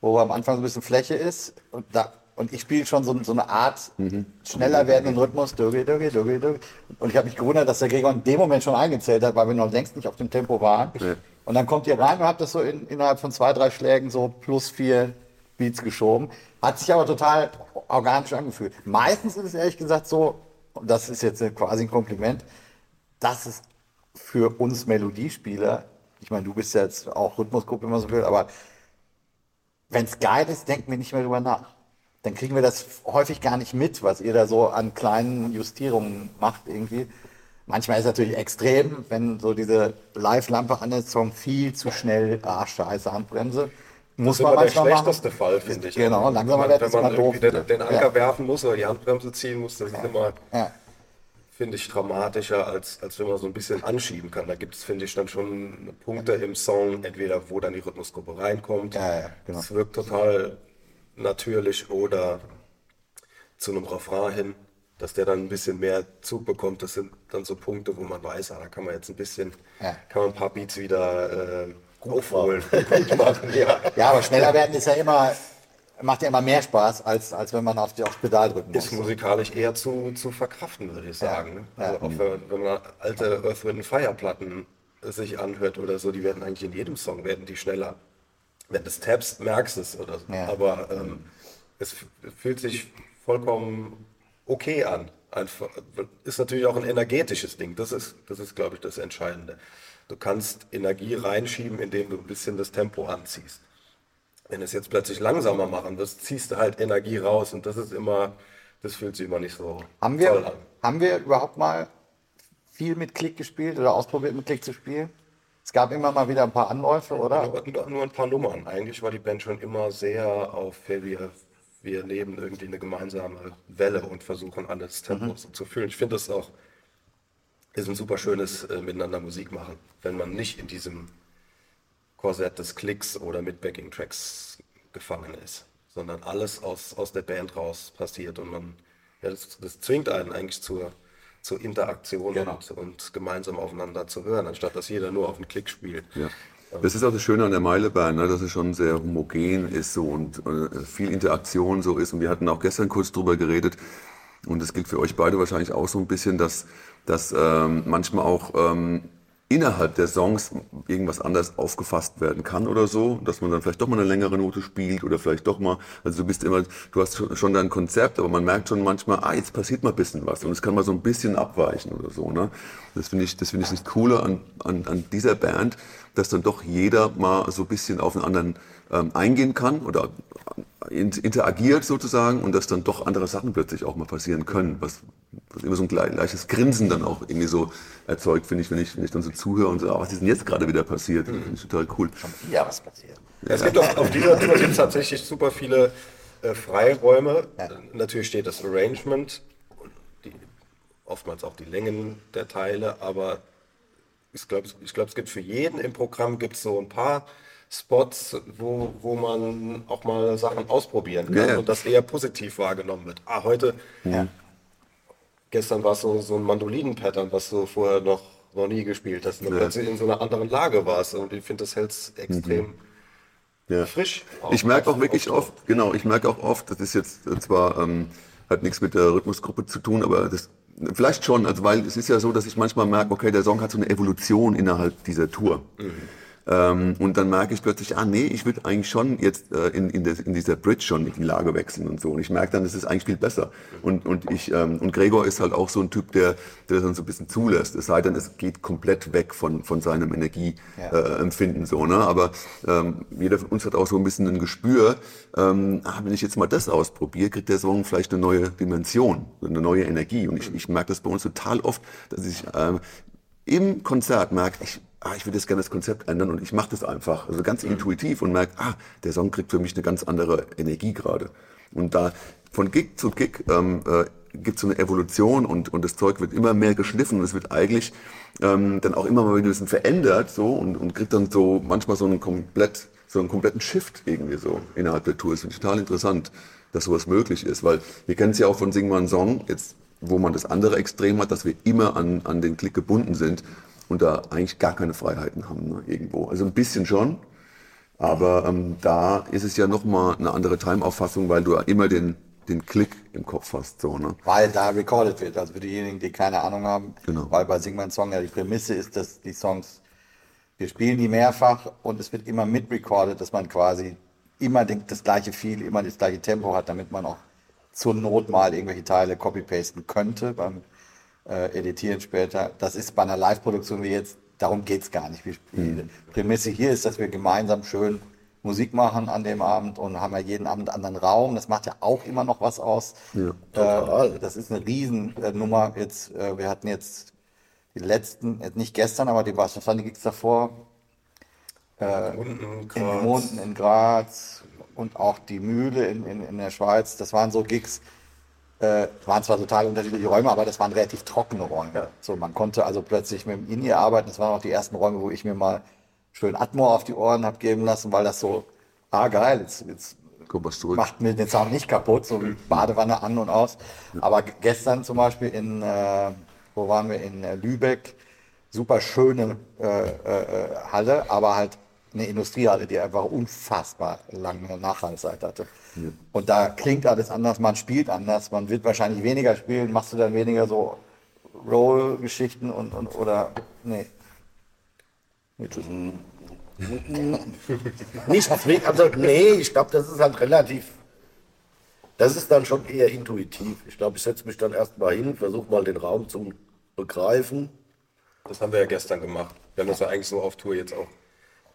Wo am Anfang so ein bisschen Fläche ist und da und ich spiele schon so, so, eine Art mhm. schneller werdenden Rhythmus. Und ich habe mich gewundert, dass der Gregor in dem Moment schon eingezählt hat, weil wir noch längst nicht auf dem Tempo waren. Ja. Und dann kommt ihr rein und habt das so in, innerhalb von zwei, drei Schlägen so plus vier Beats geschoben. Hat sich aber total organisch angefühlt. Meistens ist es ehrlich gesagt so, und das ist jetzt quasi ein Kompliment, dass es für uns Melodiespieler, ich meine, du bist jetzt auch Rhythmusgruppe, wenn man so will, aber wenn es geil ist, denken wir nicht mehr drüber nach. Dann kriegen wir das häufig gar nicht mit, was ihr da so an kleinen Justierungen macht irgendwie. Manchmal ist es natürlich extrem, wenn so diese Live-Lampe an der Song viel zu schnell, ah, scheiße, Handbremse. Muss das man ist immer der schlechteste machen. Fall, finde ich. Genau, langsamer wird es immer doof. Wenn man den, Anker ja. werfen muss oder die Handbremse ziehen muss, das ist immer, ja. finde ich, dramatischer, als, als wenn man so ein bisschen anschieben kann. Da gibt es, finde ich, dann schon Punkte im Song, entweder wo dann die Rhythmusgruppe reinkommt. Ja, ja, genau. Es wirkt total natürlich oder zu einem Refrain hin dass der dann ein bisschen mehr Zug bekommt. Das sind dann so Punkte, wo man weiß, ah, da kann man jetzt ein bisschen, ja. kann man ein paar Beats wieder äh, aufholen. Gut machen, ja. ja, aber schneller werden ist ja immer, macht ja immer mehr Spaß, als, als wenn man auf die aufs Pedal drücken muss. Ist musikalisch eher zu, zu verkraften, würde ich sagen. Ja. Also auch wenn, wenn, man alte Earth, Wind Fire Platten sich anhört oder so, die werden eigentlich in jedem Song werden die schneller. Wenn du es tappst, merkst du es oder so. Aber ähm, es fühlt sich vollkommen okay an. Einfach, ist natürlich auch ein energetisches Ding. Das ist, das ist, glaube ich, das Entscheidende. Du kannst Energie reinschieben, indem du ein bisschen das Tempo anziehst. Wenn du es jetzt plötzlich langsamer machen wirst, ziehst du halt Energie raus und das ist immer, das fühlt sich immer nicht so haben wir, toll an. Haben wir überhaupt mal viel mit Klick gespielt oder ausprobiert mit Klick zu spielen? Es gab immer mal wieder ein paar Anläufe, oder? Nur, nur ein paar Nummern. Eigentlich war die Band schon immer sehr auf wir wir leben irgendwie eine gemeinsame Welle und versuchen alles Tempo mhm. zu fühlen. Ich finde das auch ist ein super schönes äh, Miteinander Musik machen, wenn man nicht in diesem Korsett des Klicks oder mit Backing-Tracks gefangen ist, sondern alles aus, aus der Band raus passiert und man, ja, das, das zwingt einen eigentlich zur, zur Interaktion genau. und, und, gemeinsam aufeinander zu hören, anstatt dass jeder nur auf den Klick spielt. Ja. Das ist auch das Schöne an der Meilebahn, ne, dass es schon sehr homogen ist so und äh, viel Interaktion so ist. Und wir hatten auch gestern kurz drüber geredet, und das gilt für euch beide wahrscheinlich auch so ein bisschen, dass, dass ähm, manchmal auch ähm, innerhalb der Songs irgendwas anders aufgefasst werden kann oder so, dass man dann vielleicht doch mal eine längere Note spielt oder vielleicht doch mal, also du bist immer, du hast schon dein Konzept, aber man merkt schon manchmal, ah, jetzt passiert mal ein bisschen was und es kann mal so ein bisschen abweichen oder so, ne? Das finde ich, das finde ich das Coole an, an, an dieser Band, dass dann doch jeder mal so ein bisschen auf einen anderen ähm, eingehen kann oder interagiert sozusagen und dass dann doch andere Sachen plötzlich auch mal passieren können, was was immer so ein leichtes Grinsen dann auch irgendwie so erzeugt, finde ich, wenn ich, wenn ich dann so zuhöre und so, ah, was ist denn jetzt gerade wieder passiert? Finde ich total cool. Ja, was passiert? Es gibt auf, auf dieser Tour gibt tatsächlich super viele äh, Freiräume. Ja. Natürlich steht das Arrangement und die, oftmals auch die Längen der Teile, aber ich glaube, ich glaub, es gibt für jeden im Programm gibt so ein paar Spots, wo, wo man auch mal Sachen ausprobieren kann Ja, ja. und das eher positiv wahrgenommen wird. Ah, heute, Ja. gestern war es so, so ein Mandolinen-Pattern, was du vorher noch, noch nie gespielt hast. Und dann plötzlich in so einer anderen Lage warst. Und ich finde, das hält es extrem Ja. frisch. Ich merke auch wirklich auf- oft, genau, ich merke auch oft, das ist jetzt äh, zwar, ähm, hat nichts mit der Rhythmusgruppe zu tun, aber das, vielleicht schon, also weil es ist ja so, dass ich manchmal merke, okay, der Song hat so eine Evolution innerhalb dieser Tour. Ähm, und dann merke ich plötzlich, ah nee, ich würde eigentlich schon jetzt äh, in, in, der, in dieser Bridge schon die Lage wechseln und so. Und ich merke dann, es ist eigentlich viel besser. Und, und, ich, ähm, und Gregor ist halt auch so ein Typ, der, der das dann so ein bisschen zulässt. Es sei denn, es geht komplett weg von, von seinem Energieempfinden. Ja. Äh, so, ne? Aber ähm, jeder von uns hat auch so ein bisschen ein Gespür, ähm, ah, wenn ich jetzt mal das ausprobiere, kriegt der Song vielleicht eine neue Dimension, eine neue Energie. Und ich, ich merke das bei uns total oft, dass ich ähm, im Konzert merke, ich, ah, ich würde jetzt gerne das Konzept ändern und ich mache das einfach, also ganz intuitiv und merke, ah, der Song kriegt für mich eine ganz andere Energie gerade. Und da von Gig zu Gig ähm, äh, gibt es so eine Evolution und, und das Zeug wird immer mehr geschliffen und es wird eigentlich ähm, dann auch immer mal wieder ein bisschen verändert so und, und kriegt dann so manchmal so einen komplett so einen kompletten Shift irgendwie so innerhalb der Tour. Das finde ich total interessant, dass sowas möglich ist, weil wir kennen es ja auch von Sing einen Song, jetzt wo man das andere Extrem hat, dass wir immer an, an den Klick gebunden sind und da eigentlich gar keine Freiheiten haben ne, irgendwo. Also ein bisschen schon, aber ähm, da ist es ja nochmal eine andere Time-Auffassung, weil du ja immer den, den Klick im Kopf hast. So, ne? Weil da recorded wird. Also für diejenigen, die keine Ahnung haben, Genau. weil bei Sing mein Song ja die Prämisse ist, dass die Songs, wir spielen die mehrfach und es wird immer mitrecorded, dass man quasi immer den, das gleiche Feel, immer das gleiche Tempo hat, damit man auch zur Not mal irgendwelche Teile copy-pasten könnte beim äh, Editieren später. Das ist bei einer Live-Produktion wie jetzt, darum geht's gar nicht. Mhm. Die Prämisse hier ist, dass wir gemeinsam schön Musik machen an dem Abend und haben ja jeden Abend einen anderen Raum. Das macht ja auch immer noch was aus. äh, das ist eine Riesennummer. Jetzt, äh, wir hatten jetzt die letzten, jetzt nicht gestern, aber die waren die Gigs davor? Unten, in. Munden in Graz und auch die Mühle in, in, in der Schweiz. Das waren so Gigs, äh, waren zwar total unterschiedliche Räume, aber das waren relativ trockene Räume. So, man konnte also plötzlich mit dem In-Ear arbeiten. Das waren auch die ersten Räume, wo ich mir mal schön Atmo auf die Ohren habe geben lassen, weil das so, ah geil, jetzt, jetzt macht mir den Sound nicht kaputt, so wie Badewanne an und aus. Aber gestern zum Beispiel in, äh, wo waren wir, in äh, Lübeck, super schöne äh, äh, äh, Halle, aber halt eine Industriehalle, die einfach unfassbar lange Nachhaltigkeit hatte. Und da klingt alles anders, man spielt anders, man wird wahrscheinlich weniger spielen, machst du dann weniger so Roll-Geschichten und, und oder nee. Tschüss. Nicht zwingend, also nee, ich glaube, das ist halt relativ, das ist dann schon eher intuitiv. Ich glaube, ich setze mich dann erstmal hin, versuche mal den Raum zu begreifen. Das haben wir ja gestern gemacht. Wir haben das ja eigentlich so auf Tour jetzt auch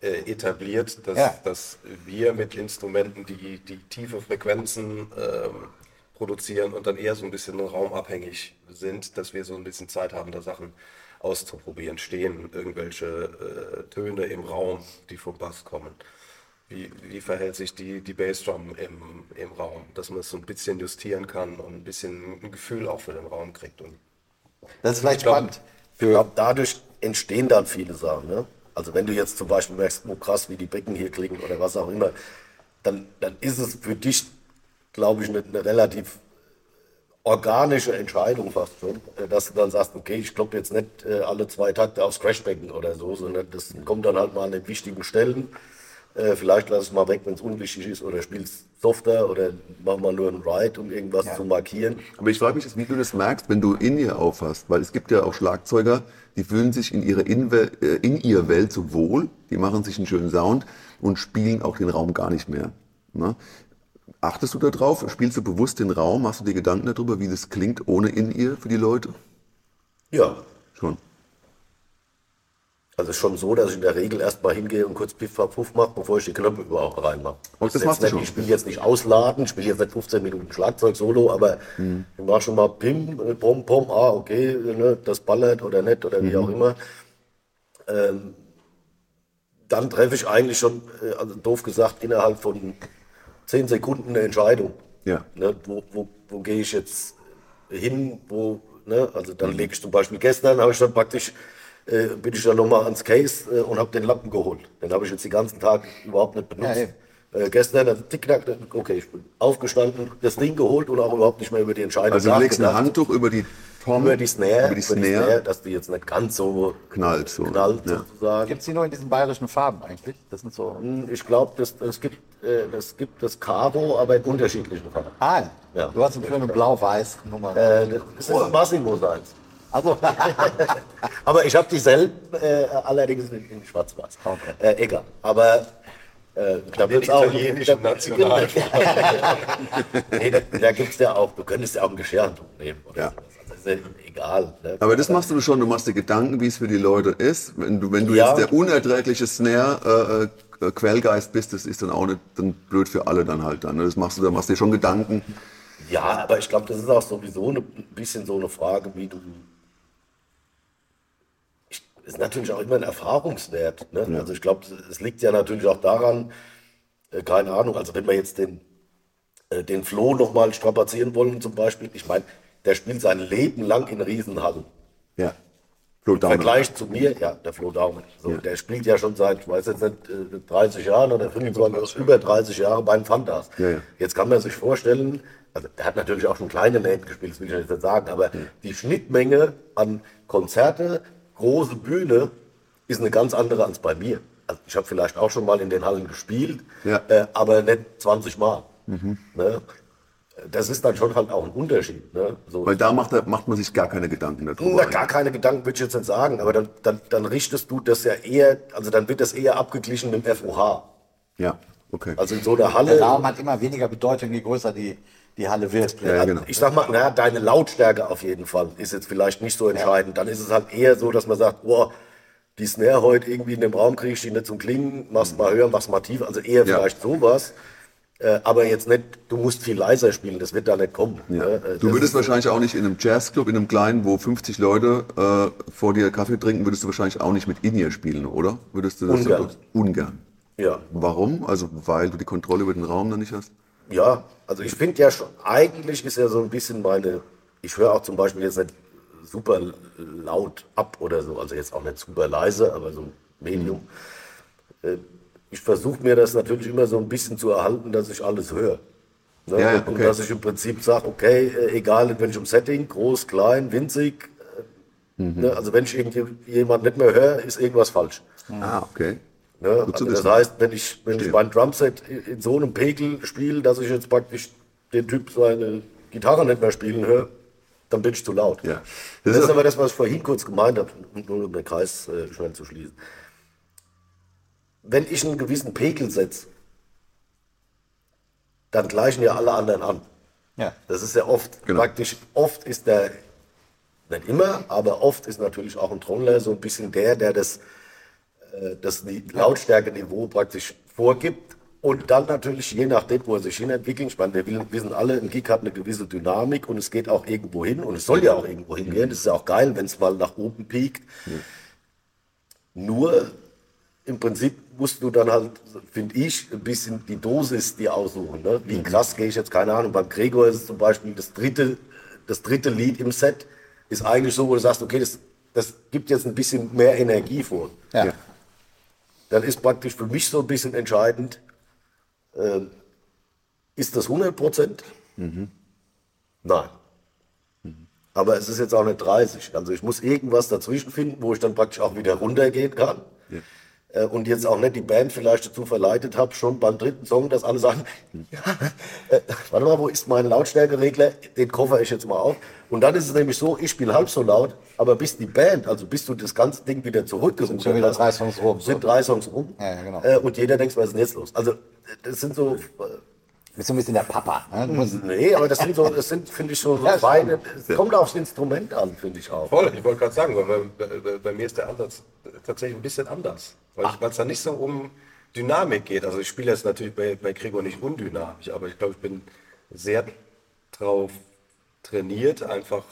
äh, etabliert, dass, Ja. dass wir mit Instrumenten die, die tiefe Frequenzen ähm, produzieren und dann eher so ein bisschen raumabhängig sind, dass wir so ein bisschen Zeit haben, da Sachen auszuprobieren. Stehen irgendwelche äh, Töne im Raum, die vom Bass kommen. Wie, wie verhält sich die, die Bassdrum im, im Raum, dass man es so ein bisschen justieren kann und ein bisschen ein Gefühl auch für den Raum kriegt. Und Das ist vielleicht glaub- spannend. Ich glaube, dadurch entstehen dann viele Sachen. Ne? Also wenn du jetzt zum Beispiel merkst, oh krass, wie die Becken hier klingen oder was auch immer, dann, dann ist es für dich, glaube ich, eine, eine relativ organische Entscheidung fast schon, äh, dass du dann sagst, okay, ich kloppe jetzt nicht äh, alle zwei Takte aufs Crashbecken oder so, sondern das kommt dann halt mal an den wichtigen Stellen. Äh, vielleicht lass es mal weg, wenn es unwichtig ist, oder spielst softer oder mach mal nur einen Ride, um irgendwas zu markieren. Aber ich frage mich, wie du das merkst, wenn du in ihr aufhast, weil es gibt ja auch Schlagzeuger, die fühlen sich in ihrer äh, in ihr Welt so wohl, die machen sich einen schönen Sound und spielen auch den Raum gar nicht mehr. Ne? Achtest du da drauf? Spielst du bewusst den Raum? Hast du dir Gedanken darüber, wie das klingt ohne in ihr für die Leute? Ja. Also es ist schon so, dass ich in der Regel erstmal hingehe und kurz Piff, Puff mache, bevor ich die Knöpfe überhaupt reinmache. Und das machst du schon? Ich spiele jetzt nicht ausladen, ich spiele jetzt nicht 15 Minuten Schlagzeug solo, aber Mhm. ich mache schon mal Pim, äh, Pom, Pom, ah, okay, ne, das ballert oder nicht oder wie Mhm. auch immer. Ähm, dann treffe ich eigentlich schon, äh, also doof gesagt, innerhalb von 10 Sekunden eine Entscheidung. Ja. Ne, wo, wo, wo gehe ich jetzt hin, wo, ne, also dann lege ich zum Beispiel gestern, habe ich dann praktisch, äh, bin ich dann nochmal ans Case äh, und habe den Lappen geholt. Den habe ich jetzt die ganzen Tage überhaupt nicht benutzt. Ja, äh, gestern, also tick, tack, okay, ich bin aufgestanden, das Ding geholt und auch überhaupt nicht mehr über die Entscheidung Also du legst ein. Handtuch über die Tom, über die Snare, über die Snare, dass die jetzt nicht ganz so knallt so. knallt Ja. sozusagen. Gibt es die nur in diesen bayerischen Farben eigentlich? Das sind so. Ich glaube, das, das, gibt, äh, das gibt das Karo, aber in unterschiedlichen Farben. Ah, Ja. du hast eine schöne blau-weiß Nummer. Äh, das ist ein Massimo seins. Also, Aber ich habe dieselben, äh, allerdings in, in schwarz-weiß. Okay. Äh, egal. Aber äh, da wird's Den auch. italienischen National- nee, da da gibt es ja auch, du könntest ja auch ein Geschirrhandtuch nehmen. Oder Ja. sowas. Also ja egal. Ne? Aber das machst du schon, du machst dir Gedanken, wie es für die Leute ist. Wenn du, wenn du Ja. jetzt der unerträgliche Snare äh, äh, Quellgeist bist, das ist dann auch nicht dann blöd für alle dann halt dann. ne? Das machst du, da machst du dir schon Gedanken. Ja, aber ich glaube, das ist auch sowieso eine, ein bisschen so eine Frage, wie du. Ist natürlich auch immer ein Erfahrungswert. Ne? Also ich glaube, es liegt ja natürlich auch daran, äh, keine Ahnung, also wenn wir jetzt den, äh, den Flo nochmal strapazieren wollen zum Beispiel, ich meine, der spielt sein Leben lang in Riesenhallen. Ja. Flo Im Downer. Vergleich zu mir, ja, der Flo Daumen. So, Der spielt ja schon seit, ich weiß jetzt nicht, äh, 30 Jahren oder 25, über 30 Jahre bei den Fantas. Ja, ja. Jetzt kann man sich vorstellen, also der hat natürlich auch schon kleine Läden gespielt, das will ich jetzt nicht sagen, aber die Schnittmenge an Konzerte, große Bühne, ist eine ganz andere als bei mir. Also ich habe vielleicht auch schon mal in den Hallen gespielt, Ja. äh, aber nicht 20 Mal. Ne? Das ist dann schon halt auch ein Unterschied. Ne? So, Weil da macht, er- macht man sich gar keine Gedanken darüber. na, gar keine Gedanken würde ich jetzt nicht sagen, aber dann, dann, dann richtest du das ja eher, also dann wird das eher abgeglichen mit dem FOH. Ja, okay. Also in so einer der Halle, Raum hat immer weniger Bedeutung, je größer die, die Halle wird. Ja, genau. ich sag mal, naja, deine Lautstärke auf jeden Fall ist jetzt vielleicht nicht so entscheidend. Dann ist es halt eher so, dass man sagt, boah, die Snare heute irgendwie in dem Raum kriege ich die nicht zum Klingen, machst mal höher, machst mal tief, also eher Ja. vielleicht sowas. Äh, aber jetzt nicht, du musst viel leiser spielen, das wird da nicht kommen. Ja. ne? Äh, Du würdest wahrscheinlich auch nicht in einem Jazzclub, in einem kleinen, wo 50 Leute äh, vor dir Kaffee trinken, würdest du wahrscheinlich auch nicht mit In-Ear spielen, oder? Würdest du das Ungern. ungern. Ja. Warum? Also weil du die Kontrolle über den Raum dann nicht hast? Ja, also ich finde ja schon, eigentlich ist ja so ein bisschen meine, ich höre auch zum Beispiel jetzt nicht super laut ab oder so, also jetzt auch nicht super leise, aber so Medium. Äh, Ich versuche mir das natürlich immer so ein bisschen zu erhalten, dass ich alles höre. Ne? Ja, ja, Und- okay. dass ich im Prinzip sage, okay, äh, egal in welchem Setting, groß, klein, winzig, äh, Mhm. ne? also wenn ich irgendjemand nicht mehr höre, ist irgendwas falsch. Ah, okay. Ne? Also das heißt, wenn ich, wenn ich mein Drumset in so einem Pegel spiele, dass ich jetzt praktisch den Typ seine Gitarre nicht mehr spielen höre, dann bin ich zu laut. Ja. Das, Das ist aber das, was ich vorhin kurz gemeint habe, um nur um den Kreis äh, schnell zu schließen. Wenn ich einen gewissen Pegel setze, dann gleichen ja alle anderen an. Ja. Das ist ja oft Genau. praktisch, oft ist der, nicht immer, aber oft ist natürlich auch ein Trommler so ein bisschen der, der das, das Ni- Lautstärkeniveau praktisch vorgibt und dann natürlich je nachdem, wo er sich hin entwickelt, ich meine, wir wissen alle, ein Gig hat eine gewisse Dynamik und es geht auch irgendwo hin und es soll ja auch irgendwo hingehen, das ist ja auch geil, wenn es mal nach oben piekt. Nur im Prinzip musst du dann halt, finde ich, ein bisschen die Dosis dir aussuchen. Ne? Wie krass gehe ich jetzt, keine Ahnung. Beim Gregor ist es zum Beispiel das dritte, das dritte Lied im Set, ist eigentlich so, wo du sagst, okay, das, das gibt jetzt ein bisschen mehr Energie vor. Ja. Ja. Dann ist praktisch für mich so ein bisschen entscheidend, ähm, ist das 100 Prozent? Nein. Aber es ist jetzt auch nicht 30. Also ich muss irgendwas dazwischen finden, wo ich dann praktisch auch wieder runtergehen kann. Äh, Und jetzt auch nicht die Band vielleicht dazu verleitet habe, schon beim dritten Song, dass alle sagen, ja, äh, warte mal, wo ist mein Lautstärkeregler? Den koffer ich jetzt mal auf. Und dann ist es nämlich so, ich spiele halb so laut, aber bis die Band, also bis du das ganze Ding wieder zurückgerufen wieder hast, drei Songs rum. Sind drei Songs rum. Ja, ja, genau. Äh, Und jeder denkt, was ist denn jetzt los? Also das sind so, äh, bist du ein bisschen der Papa. Ne? Nee, aber das sind so, das sind, finde ich, so, so Ja, Weine. Es kommt aufs Instrument an, finde ich auch. Voll, ich wollte gerade sagen, weil bei, bei, bei mir ist der Ansatz tatsächlich ein bisschen anders. Weil es da nicht so um Dynamik geht. Also ich spiele jetzt natürlich bei, bei Gregor nicht undynamisch, aber ich glaube, ich bin sehr drauf trainiert, einfach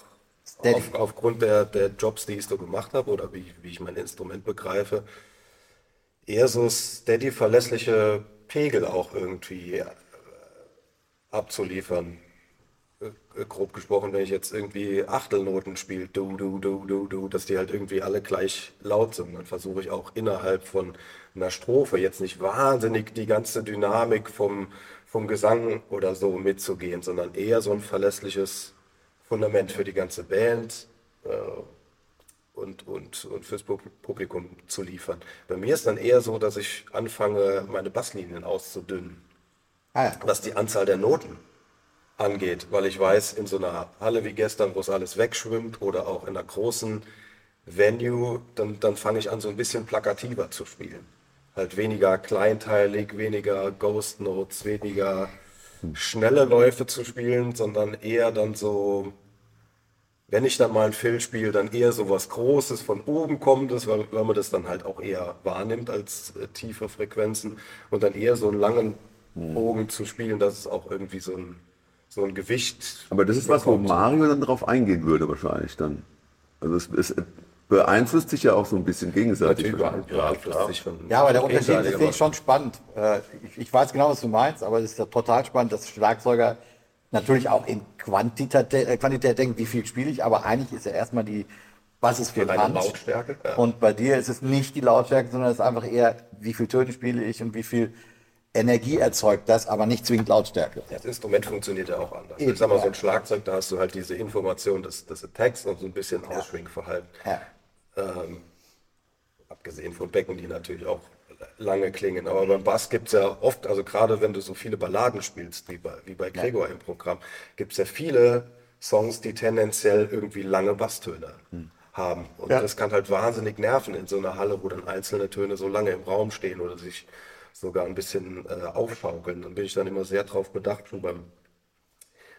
auf, aufgrund der, der Jobs, die ich so gemacht habe oder wie, wie ich mein Instrument begreife, eher so steady, verlässliche Pegel auch irgendwie äh, abzuliefern. Äh, grob gesprochen, wenn ich jetzt irgendwie Achtelnoten spiele, du, du, du, du, du, dass die halt irgendwie alle gleich laut sind, dann versuche ich auch innerhalb von einer Strophe jetzt nicht wahnsinnig die ganze Dynamik vom, vom Gesang oder so mitzugehen, sondern eher so ein verlässliches Fundament für die ganze Band äh, und, und, und fürs Pu- Publikum zu liefern. Bei mir ist dann eher so, dass ich anfange, meine Basslinien auszudünnen ah, ja. was die Anzahl der Noten angeht, weil ich weiß, in so einer Halle wie gestern, wo es alles wegschwimmt oder auch in einer großen Venue, dann, dann fange ich an, so ein bisschen plakativer zu spielen. Halt weniger kleinteilig, weniger Ghost Notes, weniger schnelle Läufe zu spielen, sondern eher dann so, wenn ich dann mal ein Fill spiele, dann eher so was Großes von oben kommendes, weil, weil man das dann halt auch eher wahrnimmt als äh, tiefe Frequenzen und dann eher so einen langen Bogen zu spielen, dass es auch irgendwie so ein, so ein Gewicht Aber das ist was, wo. Mario dann drauf eingehen würde wahrscheinlich dann. Also es, es beeinflusst sich ja auch so ein bisschen gegenseitig. Natürlich beeinflusst sich von Ja, aber der Unterschied ist ich schon spannend. Äh, Ich, ich weiß genau, was du meinst, aber es ist ja total spannend, dass Schlagzeuger natürlich auch in Quantität, äh, Quantität denken, wie viel spiele ich, aber eigentlich ist ja erstmal die, was ist für Die reine Band. Lautstärke, ja. Und bei dir ist es nicht die Lautstärke, sondern es ist einfach eher, wie viel Töne spiele ich und wie viel Energie erzeugt das, aber nicht zwingend Lautstärke. Das Instrument funktioniert ja auch anders. Eben, ich sag mal, so ja. ein Schlagzeug, da hast du halt diese Information des, des Attacks und so ein bisschen Ausschwingverhalten. Ja. Ähm, abgesehen von Becken, die natürlich auch lange klingen. Aber beim Bass gibt es ja oft, also gerade wenn du so viele Balladen spielst, wie bei, wie bei Gregor im Programm, gibt es ja viele Songs, die tendenziell irgendwie lange Basstöne haben. Und Ja. das kann halt wahnsinnig nerven in so einer Halle, wo dann einzelne Töne so lange im Raum stehen oder sich sogar ein bisschen äh, aufschaukeln. Dann bin ich dann immer sehr drauf bedacht, schon beim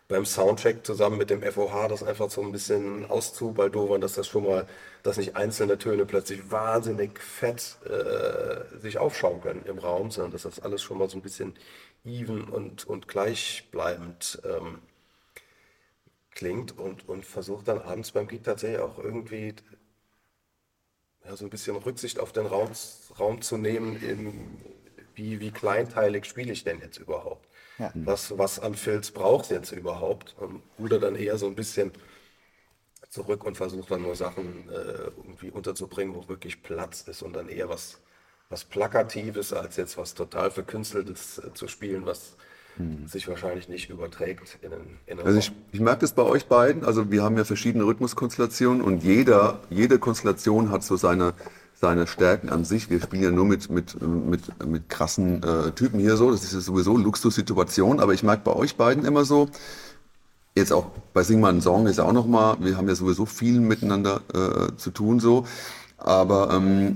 beim Soundcheck zusammen mit dem FOH das einfach so ein bisschen auszubaldowern, dass das schon mal, dass nicht einzelne Töne plötzlich wahnsinnig fett äh, sich aufschaukeln im Raum, sondern dass das alles schon mal so ein bisschen even und, und gleichbleibend ähm, klingt und, und versucht dann abends beim Gig tatsächlich auch irgendwie ja, so ein bisschen Rücksicht auf den Raum, Raum zu nehmen, in, wie, wie kleinteilig spiele ich denn jetzt überhaupt? Ja. Was, was an Filz braucht es jetzt überhaupt? Und ruder dann eher so ein bisschen zurück und versucht dann nur Sachen äh, irgendwie unterzubringen, wo wirklich Platz ist und dann eher was, was Plakatives, als jetzt was total Verkünsteltes äh, zu spielen, was sich wahrscheinlich nicht überträgt in einen, in einen Also ich, ich merke das bei euch beiden. Also wir haben ja verschiedene Rhythmuskonstellationen und jeder, jede Konstellation hat so seine, seine Stärken an sich. Wir spielen ja nur mit, mit, mit, mit krassen äh, Typen hier so. Das ist ja sowieso Luxussituation. Aber ich merke bei euch beiden immer so, jetzt auch bei Sing mal einen Song ist auch nochmal, wir haben ja sowieso viel miteinander äh, zu tun so. Aber ähm,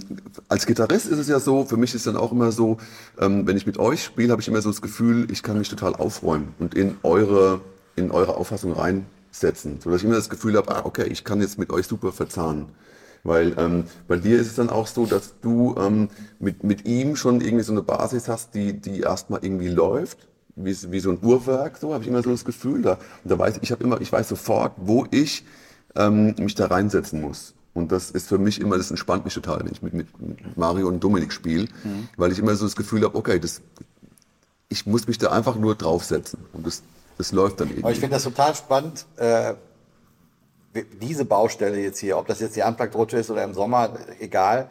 als Gitarrist ist es ja so, für mich ist dann auch immer so, ähm, wenn ich mit euch spiele, habe ich immer so das Gefühl, ich kann mich total aufräumen und in eure, in eure Auffassung reinsetzen. So dass ich immer das Gefühl habe, ah, okay, ich kann jetzt mit euch super verzahnen. Weil ähm, bei dir ist es dann auch so, dass du ähm, mit, mit ihm schon irgendwie so eine Basis hast, die, die erstmal irgendwie läuft wie, wie so ein Uhrwerk, so habe ich immer so das Gefühl. Da, und da weiß ich habe immer, ich weiß sofort, wo ich ähm, mich da reinsetzen muss. Und das ist für mich immer, das entspannt mich total, wenn ich mit, mit, Mario und Dominik spiele, weil ich immer so das Gefühl habe, okay, das, ich muss mich da einfach nur draufsetzen und das, das läuft dann irgendwie. Aber ich finde das total spannend, äh, diese Baustelle jetzt hier, ob das jetzt die Unplugged-Rutsche ist oder im Sommer, egal.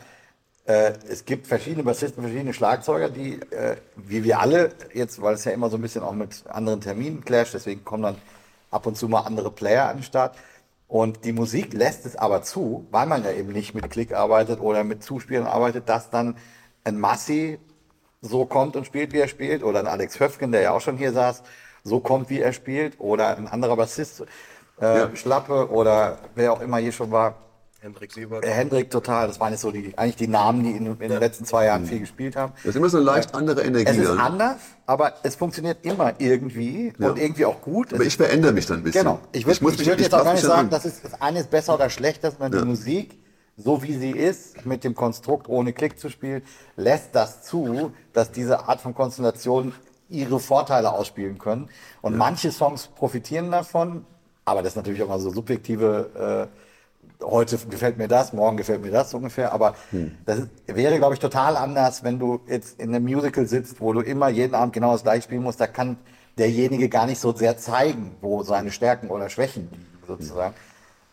Äh, es gibt verschiedene Bassisten, verschiedene Schlagzeuger, die, äh, wie wir alle, jetzt, weil es ja immer so ein bisschen auch mit anderen Terminen clasht, deswegen kommen dann ab und zu mal andere Player an den Start. Und die Musik lässt es aber zu, weil man ja eben nicht mit Klick arbeitet oder mit Zuspielen arbeitet, dass dann ein Massi so kommt und spielt, wie er spielt, oder ein Alex Höfgen, der ja auch schon hier saß, so kommt, wie er spielt, oder ein anderer Bassist, äh, Ja. Schlappe oder wer auch immer hier schon war. Hendrik Siebert. Äh, Hendrik total, das waren jetzt so die, eigentlich die Namen, die in, in den letzten zwei Jahren viel gespielt haben. Das ist immer so eine leicht andere Energie. Es ist dann. anders, aber es funktioniert immer irgendwie und irgendwie auch gut. Aber Es ich verändere mich dann ein bisschen. Genau. Ich würde muss ich mich- würd ich jetzt auch gar nicht sagen, an. dass es das eine ist besser oder schlechter, sondern die Musik, so wie sie ist, mit dem Konstrukt ohne Klick zu spielen, lässt das zu, dass diese Art von Konstellation ihre Vorteile ausspielen können. Und manche Songs profitieren davon, aber das ist natürlich auch mal so subjektive, äh, heute gefällt mir das, morgen gefällt mir das ungefähr, aber Hm. das ist, wäre, glaube ich, total anders, wenn du jetzt in einem Musical sitzt, wo du immer jeden Abend genau das gleiche spielen musst, da kann derjenige gar nicht so sehr zeigen, wo seine Stärken oder Schwächen liegen, sozusagen.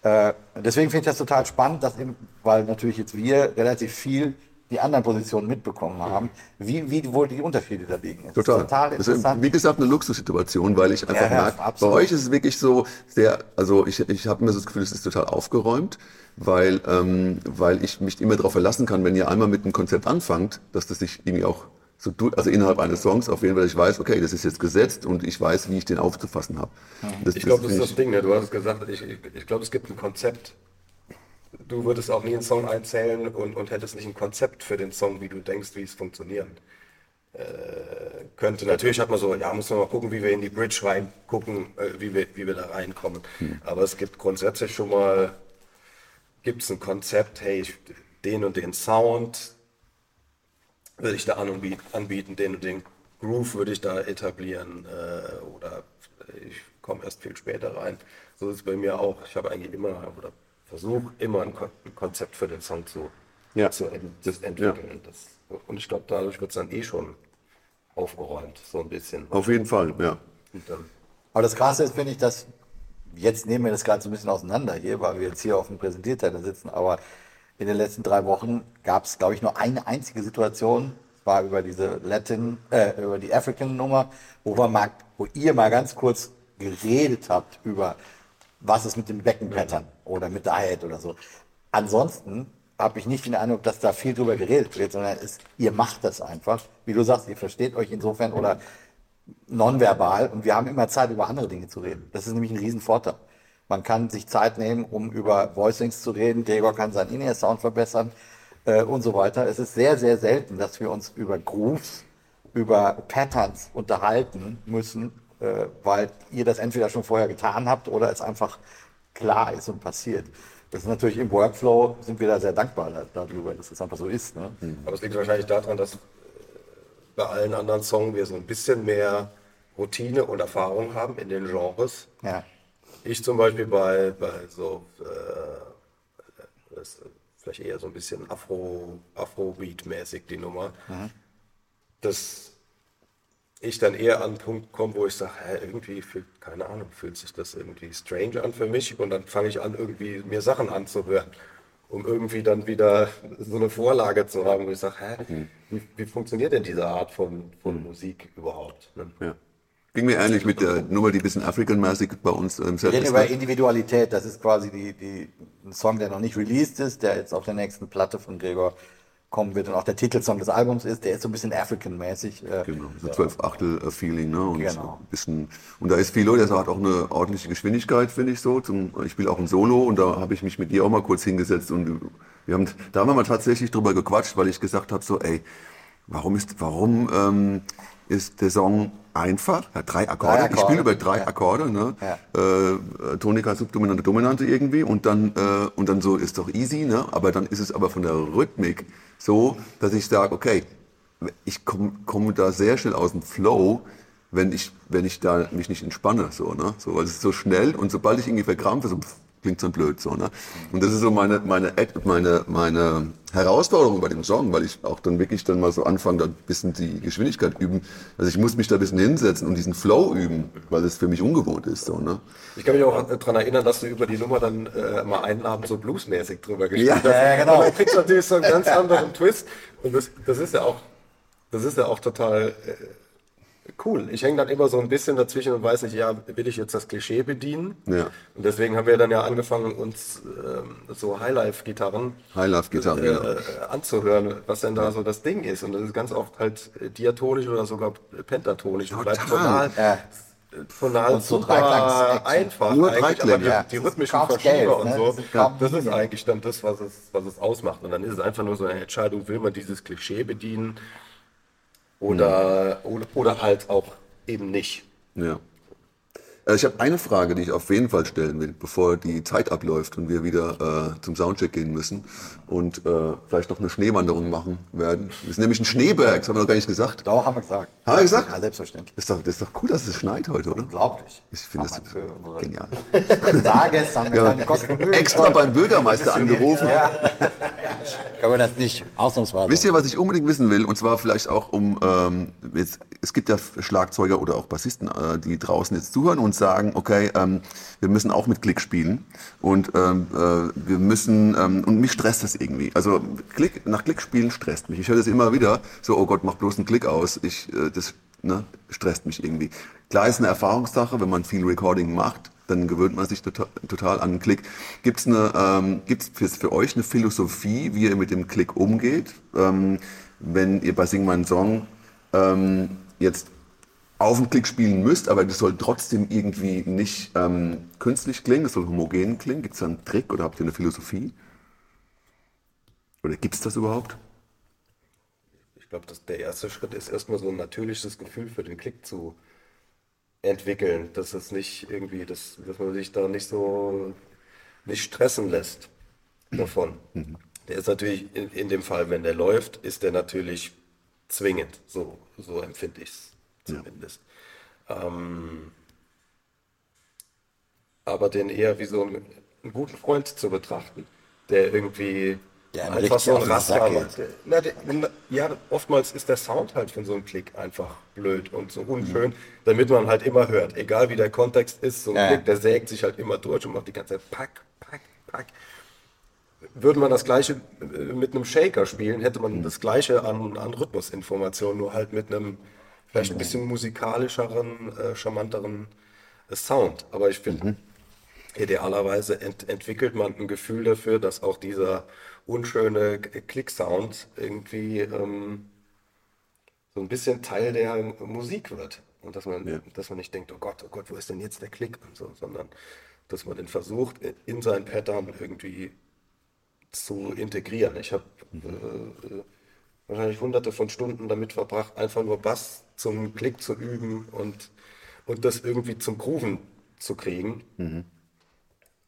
Äh, deswegen finde ich das total spannend, dass eben, weil natürlich jetzt wir relativ viel die anderen Positionen mitbekommen haben, wie, wie wohl die Unterschiede da liegen. Ist Total. total Das ist, interessant. wie gesagt, eine Luxussituation, weil ich einfach Ja, ja, merke, bei absolut. euch ist es wirklich so sehr, also ich, ich habe mir so das Gefühl, es ist total aufgeräumt, weil, ähm, weil ich mich immer darauf verlassen kann, wenn ihr einmal mit einem Konzept anfangt, dass das sich irgendwie auch so, du- also innerhalb eines Songs auf jeden Fall, ich weiß, okay, das ist jetzt gesetzt und ich weiß, wie ich den aufzufassen habe. Das, Ich glaube, das ist das Ding, ne? du hast es gesagt, ich, ich, ich glaube, es gibt ein Konzept. Du würdest auch nie einen Song einzählen und, und hättest nicht ein Konzept für den Song, wie du denkst, wie es funktionieren äh, könnte. Natürlich hat man so, ja, muss man mal gucken, wie wir in die Bridge reingucken, äh, wie, wir, wie wir da reinkommen. Aber es gibt grundsätzlich schon mal, gibt es ein Konzept, hey, ich, den und den Sound würde ich da anbieten, anbieten den und den Groove würde ich da etablieren äh, oder ich komme erst viel später rein. So ist es bei mir auch. Ich habe eigentlich immer oder versuche immer ein, Kon ein Konzept für den Song zu, Ja. zu ent das entwickeln. Das, und ich glaube, dadurch wird es dann eh schon aufgeräumt, so ein bisschen. Auf jeden Fall, ja. Aber das Krasse ist, finde ich, dass jetzt nehmen wir das gerade so ein bisschen auseinander hier, weil wir jetzt hier auf dem Präsentierteller sitzen, aber in den letzten drei Wochen gab es, glaube ich, nur eine einzige Situation, es war über diese Latin, äh, über die African-Nummer, wo wir mal, wo ihr mal ganz kurz geredet habt über, was ist mit dem Beckenpattern oder mit Hi-Hat oder so. Ansonsten habe ich nicht den Eindruck, dass da viel drüber geredet wird, sondern es, ihr macht das einfach. Wie du sagst, ihr versteht euch insofern oder nonverbal und wir haben immer Zeit, über andere Dinge zu reden. Das ist nämlich ein Riesenvorteil. Man kann sich Zeit nehmen, um über Voicings zu reden. Gregor kann seinen In-Ear-Sound verbessern äh, und so weiter. Es ist sehr, sehr selten, dass wir uns über Grooves, über Patterns unterhalten müssen, äh, weil ihr das entweder schon vorher getan habt oder es einfach klar ist und passiert. Das ist natürlich im Workflow, sind wir da sehr dankbar da- darüber, dass es einfach so ist. Ne? aber es liegt wahrscheinlich daran, dass äh, bei allen anderen Songs wir so ein bisschen mehr Routine und Erfahrung haben in den Genres. Ja. Ich zum Beispiel bei, bei so, äh, das ist vielleicht eher so ein bisschen Afro, Afrobeat-mäßig die Nummer, dass ich dann eher an einen Punkt komme, wo ich sage, hä, irgendwie fühlt, keine Ahnung, fühlt sich das irgendwie strange an für mich und dann fange ich an, irgendwie mir Sachen anzuhören, um irgendwie dann wieder so eine Vorlage zu haben, wo ich sage, hä, wie, wie funktioniert denn diese Art von, von Musik überhaupt? Ne? ja. Ging mir ähnlich mit der Nummer, die ein bisschen African-mäßig bei uns im Set Wir reden ist. über? Individualität. Das ist quasi die, die, ein Song, der noch nicht released ist, der jetzt auf der nächsten Platte von Gregor kommen wird und auch der Titelsong des Albums ist. Der ist so ein bisschen African-mäßig. Äh, Genau, so zwölf Achtel äh, Feeling, ne? Und Genau. ein bisschen und da ist Philo, der hat auch eine ordentliche Geschwindigkeit, finde ich so. Zum, ich spiele auch ein Solo und da habe ich mich mit ihr auch mal kurz hingesetzt und wir haben da haben wir mal tatsächlich drüber gequatscht, weil ich gesagt habe so, ey, warum ist warum ähm, ist der Song einfach? Hat drei Akkorde. Drei Ich spiele Akkorde, über drei ja. Akkorde, ne? Ja. Äh, Tonika, Subdominante, Dominante irgendwie und dann äh, und dann so ist doch easy, ne? Aber dann ist es aber von der Rhythmik so, dass ich sage, okay, ich komme komm da sehr schnell aus dem Flow, wenn ich, wenn ich da mich nicht entspanne, so, ne? So, weil es ist so schnell und sobald ich irgendwie verkrampfe, so, pff, klingt so blöd, so, ne? Und das ist so meine, meine, meine, meine Herausforderung bei dem Song, weil ich auch dann wirklich dann mal so anfange, da ein bisschen die Geschwindigkeit üben. Also ich muss mich da ein bisschen hinsetzen und diesen Flow üben, weil es für mich ungewohnt ist, so, ne? Ich kann mich auch daran erinnern, dass du über die Nummer dann äh, mal einen Abend so bluesmäßig drüber gespielt Ja, hast. ja, genau. Dann kriegst du natürlich so einen ganz anderen Twist. Und das, das ist ja auch, das ist ja auch total äh, cool. Ich hänge dann immer so ein bisschen dazwischen und weiß nicht, ja, will ich jetzt das Klischee bedienen? Ja. Und deswegen haben wir dann ja angefangen, uns ähm, so Highlife-Gitarren Highlife-Gitarren, äh, ja. äh, anzuhören, was denn da so das Ding ist. Und das ist ganz oft halt diatonisch oder sogar pentatonisch. Und bleibt Total. tonal tonal Und so super einfach. Nur eigentlich, aber die, ja. die Das ist rhythmischen Verschieber Scales, und ne? so, Das ist eigentlich dann das, was es, was es ausmacht. Und dann ist es einfach nur so eine Entscheidung, will man dieses Klischee bedienen oder, oder, oder halt auch eben nicht. Ja. Äh, Ich habe eine Frage, die ich auf jeden Fall stellen will, bevor die Zeit abläuft und wir wieder äh, zum Soundcheck gehen müssen und äh, vielleicht noch eine Schneewanderung machen werden. Das ist nämlich ein Schneeberg, das haben wir noch gar nicht gesagt. Doch, haben wir gesagt. Haben wir gesagt? Ja, selbstverständlich. Das ist doch, das ist doch cool, dass es schneit heute, oder? Unglaublich. Ich finde das genial. Tages haben wir keine Kosten. Extra beim Bürgermeister angerufen. Können wir das nicht ausnahmsweise. Wisst ihr, was ich unbedingt wissen will? Und zwar vielleicht auch um, ähm, jetzt, es gibt ja Schlagzeuger oder auch Bassisten, äh, die draußen jetzt zuhören und sagen, okay, ähm, wir müssen auch mit Klick spielen und ähm, äh, wir müssen, ähm, und mich stresst das irgendwie. Also Klick, nach Klick spielen stresst mich. Ich höre das immer wieder, so, oh Gott, mach bloß einen Klick aus. Ich, äh, das ne, stresst mich irgendwie. Klar ist eine Erfahrungssache, wenn man viel Recording macht, dann gewöhnt man sich total, total an den Klick. Gibt es ähm, gibt's für, für euch eine Philosophie, wie ihr mit dem Klick umgeht? Ähm, wenn ihr bei Sing My Song ähm, jetzt auf den Klick spielen müsst, aber das soll trotzdem irgendwie nicht ähm, künstlich klingen, das soll homogen klingen. Gibt es da einen Trick oder habt ihr eine Philosophie? Oder gibt es das überhaupt? Ich glaube, dass der erste Schritt ist erstmal so ein natürliches Gefühl für den Klick zu entwickeln, dass es nicht irgendwie, dass, dass man sich da nicht so nicht stressen lässt davon. Der ist natürlich in, in dem Fall, wenn der läuft, ist der natürlich zwingend. So, so empfinde ich es zumindest. Ähm, aber den eher wie so einen, einen guten Freund zu betrachten, der irgendwie Der einfach so ein Raster macht. geht. Na, der, na, ja, oftmals ist der Sound halt von so einem Klick einfach blöd und so unschön, damit man halt immer hört. Egal wie der Kontext ist, so ein Ja. Klick, der sägt sich halt immer durch und macht die ganze Zeit pack, pack, pack. Würde man das gleiche äh, mit einem Shaker spielen, hätte man das gleiche an, an Rhythmusinformationen, nur halt mit einem vielleicht ein bisschen musikalischeren, äh, charmanteren äh, Sound. Aber ich finde, idealerweise ent entwickelt man ein Gefühl dafür, dass auch dieser unschöne Klick-Sound irgendwie ähm, so ein bisschen Teil der Musik wird. Und dass man, dass man nicht denkt, oh Gott, oh Gott, wo ist denn jetzt der Klick und so, sondern dass man den versucht, in sein Pattern irgendwie zu integrieren. Ich habe äh, äh, wahrscheinlich hunderte von Stunden damit verbracht, einfach nur Bass zum Klick zu üben und, und das irgendwie zum Grooven zu kriegen,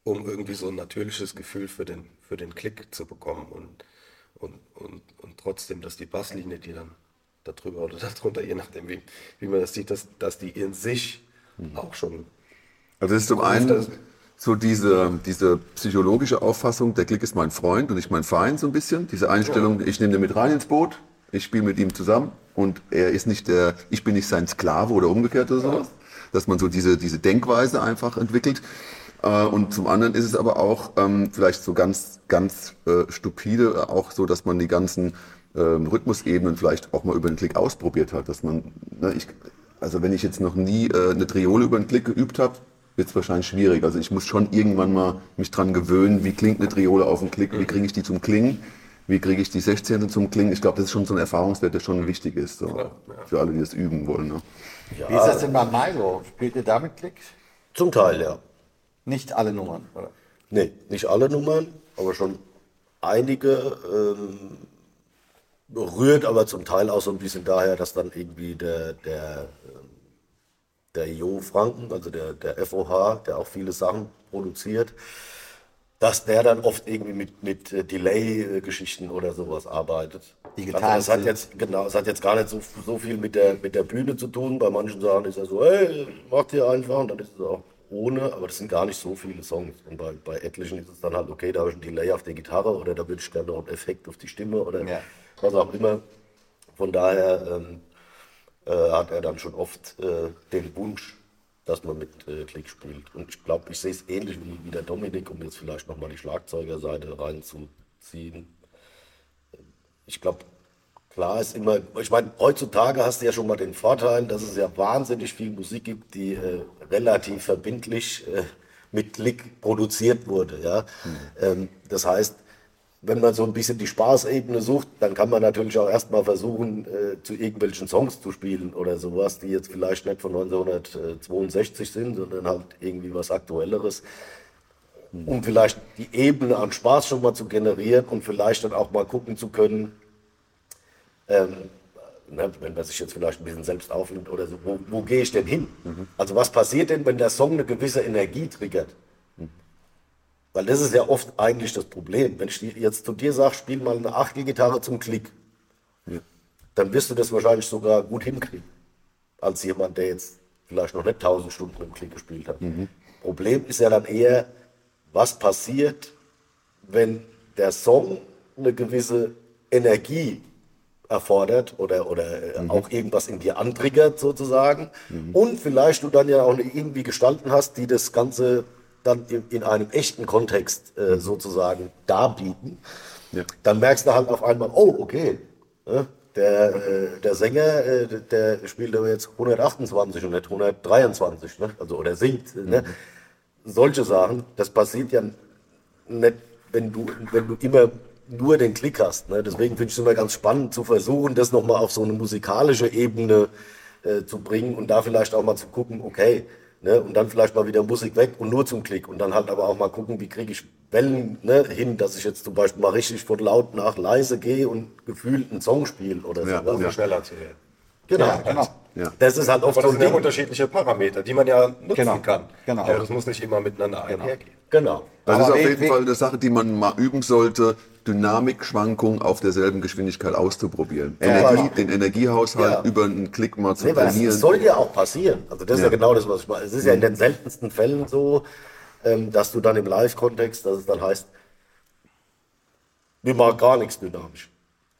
um irgendwie so ein natürliches Gefühl für den, für den Klick zu bekommen und, und, und, und trotzdem, dass die Basslinie, die dann darüber oder darunter, je nachdem, wie, wie man das sieht, dass, dass die in sich auch schon Also das ist zum einen das- so diese, diese psychologische Auffassung, der Klick ist mein Freund und nicht mein Feind so ein bisschen. Diese Einstellung, ich nehme den mit rein ins Boot, ich spiele mit ihm zusammen und er ist nicht der, ich bin nicht sein Sklave oder umgekehrt oder sowas. Dass man so diese, diese Denkweise einfach entwickelt. Äh, Und zum anderen ist es aber auch ähm, vielleicht so ganz, ganz äh, stupide, äh, auch so, dass man die ganzen ähm, Rhythmusebenen vielleicht auch mal über den Klick ausprobiert hat. Dass man, ne, ich, also wenn ich jetzt noch nie äh, eine Triole über den Klick geübt habe, wird es wahrscheinlich schwierig. Also ich muss schon irgendwann mal mich dran gewöhnen, wie klingt eine Triole auf den Klick, wie kriege ich die zum Klingen, wie kriege ich die 16. zum Klingen. Ich glaube, das ist schon so ein Erfahrungswert, der schon wichtig ist, so, für alle, die das üben wollen. Ne? Wie ist das denn bei Milo? Spielt ihr damit Klick? Zum Teil, ja. Nicht alle Nummern, oder? Nee, nicht alle Nummern, aber schon einige. Ähm, rührt aber zum Teil auch so ein bisschen daher, dass dann irgendwie der, der, der Jo Franken, also der, der FOH, der auch viele Sachen produziert, dass der dann oft irgendwie mit, mit äh, Delay-Geschichten oder sowas arbeitet. Digital Also das hat jetzt, genau, es hat jetzt gar nicht so, so viel mit der, mit der Bühne zu tun. Bei manchen Sachen ist er so, hey, macht ihr einfach und dann ist es auch ohne, aber das sind gar nicht so viele Songs. Und bei, bei etlichen ist es dann halt, okay, da habe ich einen Delay auf der Gitarre oder da würde ich gerne noch einen Effekt auf die Stimme oder Ja. was auch immer. Von daher ähm, äh, hat er dann schon oft äh, den Wunsch, dass man mit äh, Klick spielt. Und ich glaube, ich sehe es ähnlich wie, wie der Dominik, um jetzt vielleicht nochmal die Schlagzeugerseite reinzuziehen. Ich glaube, klar ist immer, ich meine, heutzutage hast du ja schon mal den Vorteil, dass es ja wahnsinnig viel Musik gibt, die äh, relativ verbindlich äh, mit Klick produziert wurde. Ja? Ähm, das heißt, wenn man so ein bisschen die Spaßebene sucht, dann kann man natürlich auch erstmal versuchen, äh, zu irgendwelchen Songs zu spielen oder sowas, die jetzt vielleicht nicht von 1962 sind, sondern halt irgendwie was Aktuelleres. Um vielleicht die Ebene an Spaß schon mal zu generieren und vielleicht dann auch mal gucken zu können, ähm, ne, wenn man sich jetzt vielleicht ein bisschen selbst aufnimmt oder so, wo, wo gehe ich denn hin? Also was passiert denn, wenn der Song eine gewisse Energie triggert? Weil das ist ja oft eigentlich das Problem. Wenn ich jetzt zu dir sage, spiel mal eine Achtelgitarre zum Klick, dann wirst du das wahrscheinlich sogar gut hinkriegen. Als jemand, der jetzt vielleicht noch nicht 1000 Stunden im Klick gespielt hat. Problem ist ja dann eher, was passiert, wenn der Song eine gewisse Energie erfordert oder, oder äh, auch irgendwas in dir antriggert sozusagen und vielleicht du dann ja auch irgendwie Gestalten hast, die das Ganze dann in, in einem echten Kontext äh, sozusagen darbieten, Ja. dann merkst du halt auf einmal, oh, okay, ne, der, äh, der Sänger, äh, der spielt aber jetzt 128 und nicht 123, ne? also oder singt. Ne? Solche Sachen, das passiert ja nicht, wenn du, wenn du immer nur den Klick hast. Ne? Deswegen finde ich es immer ganz spannend zu versuchen, das nochmal auf so eine musikalische Ebene äh, zu bringen und da vielleicht auch mal zu gucken, okay, ne? und dann vielleicht mal wieder Musik weg und nur zum Klick und dann halt aber auch mal gucken, wie kriege ich Wellen ne, hin, dass ich jetzt zum Beispiel mal richtig von laut nach leise gehe und gefühlt einen Song spiele oder Ja, so. um ja. schneller zu werden. Genau. Ja, genau. Ja. Das ist halt oft Aber so das sind ja unterschiedliche Parameter, die man ja nutzen Genau. kann. Genau. Aber das muss nicht immer miteinander einhergehen. Genau. Das Aber ist auf jeden Fall eine Sache, die man mal üben sollte, Dynamikschwankungen auf derselben Geschwindigkeit auszuprobieren. Energie, den Energiehaushalt Ja. über einen Klick mal zu Nee, trainieren. es soll ja auch passieren. Also das ist ja, Ja. genau das, was ich meine. Es ist ja in den seltensten Fällen so, ähm, dass du dann im Live-Kontext, dass es dann heißt, wir machen gar nichts dynamisch.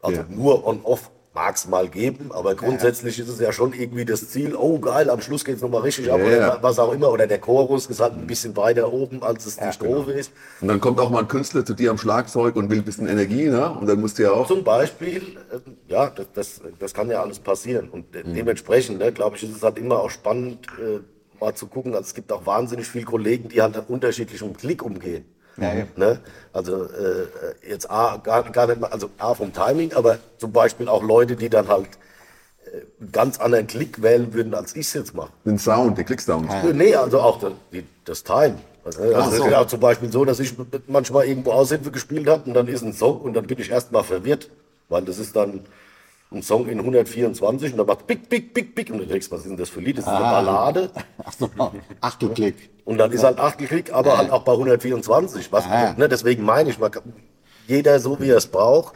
Also Ja. nur on-off mag es mal geben, aber grundsätzlich ist es ja schon irgendwie das Ziel, oh geil, am Schluss geht es nochmal richtig ab Ja, oder ja. was auch immer. Oder der Chorus ist halt ein bisschen weiter oben, als es die Strophe ist. Und dann kommt auch mal ein Künstler zu dir am Schlagzeug und will ein bisschen Energie, ne? Und dann musst du ja auch. Zum Beispiel, äh, ja, das, das, das kann ja alles passieren. Und äh, dementsprechend, ne, glaube ich, ist es halt immer auch spannend, äh, mal zu gucken. Also es gibt auch wahnsinnig viele Kollegen, die halt unterschiedlich um Klick umgehen. Ja. Ne? Also äh, jetzt A, gar, gar nicht mal, also A vom Timing, aber zum Beispiel auch Leute, die dann halt äh, einen ganz anderen Klick wählen würden, als ich es jetzt mache. Den Sound, den Klicksound. Nee, also auch das, die, das Time. Also, also so. ist ja auch zum Beispiel so, dass ich manchmal irgendwo Aushilfe gespielt habe und dann ist ein Song und dann bin ich erstmal verwirrt, weil das ist dann ein Song in 124 und dann macht Pick, Pick, Pick, Pick und du denkst, was ist denn das für ein Lied? Das ist eine Ballade Ach so, Achtelklick. und dann ist halt Achtelklick, aber halt auch bei 124. Was, Ah. ne, deswegen meine ich, man jeder so wie er es braucht.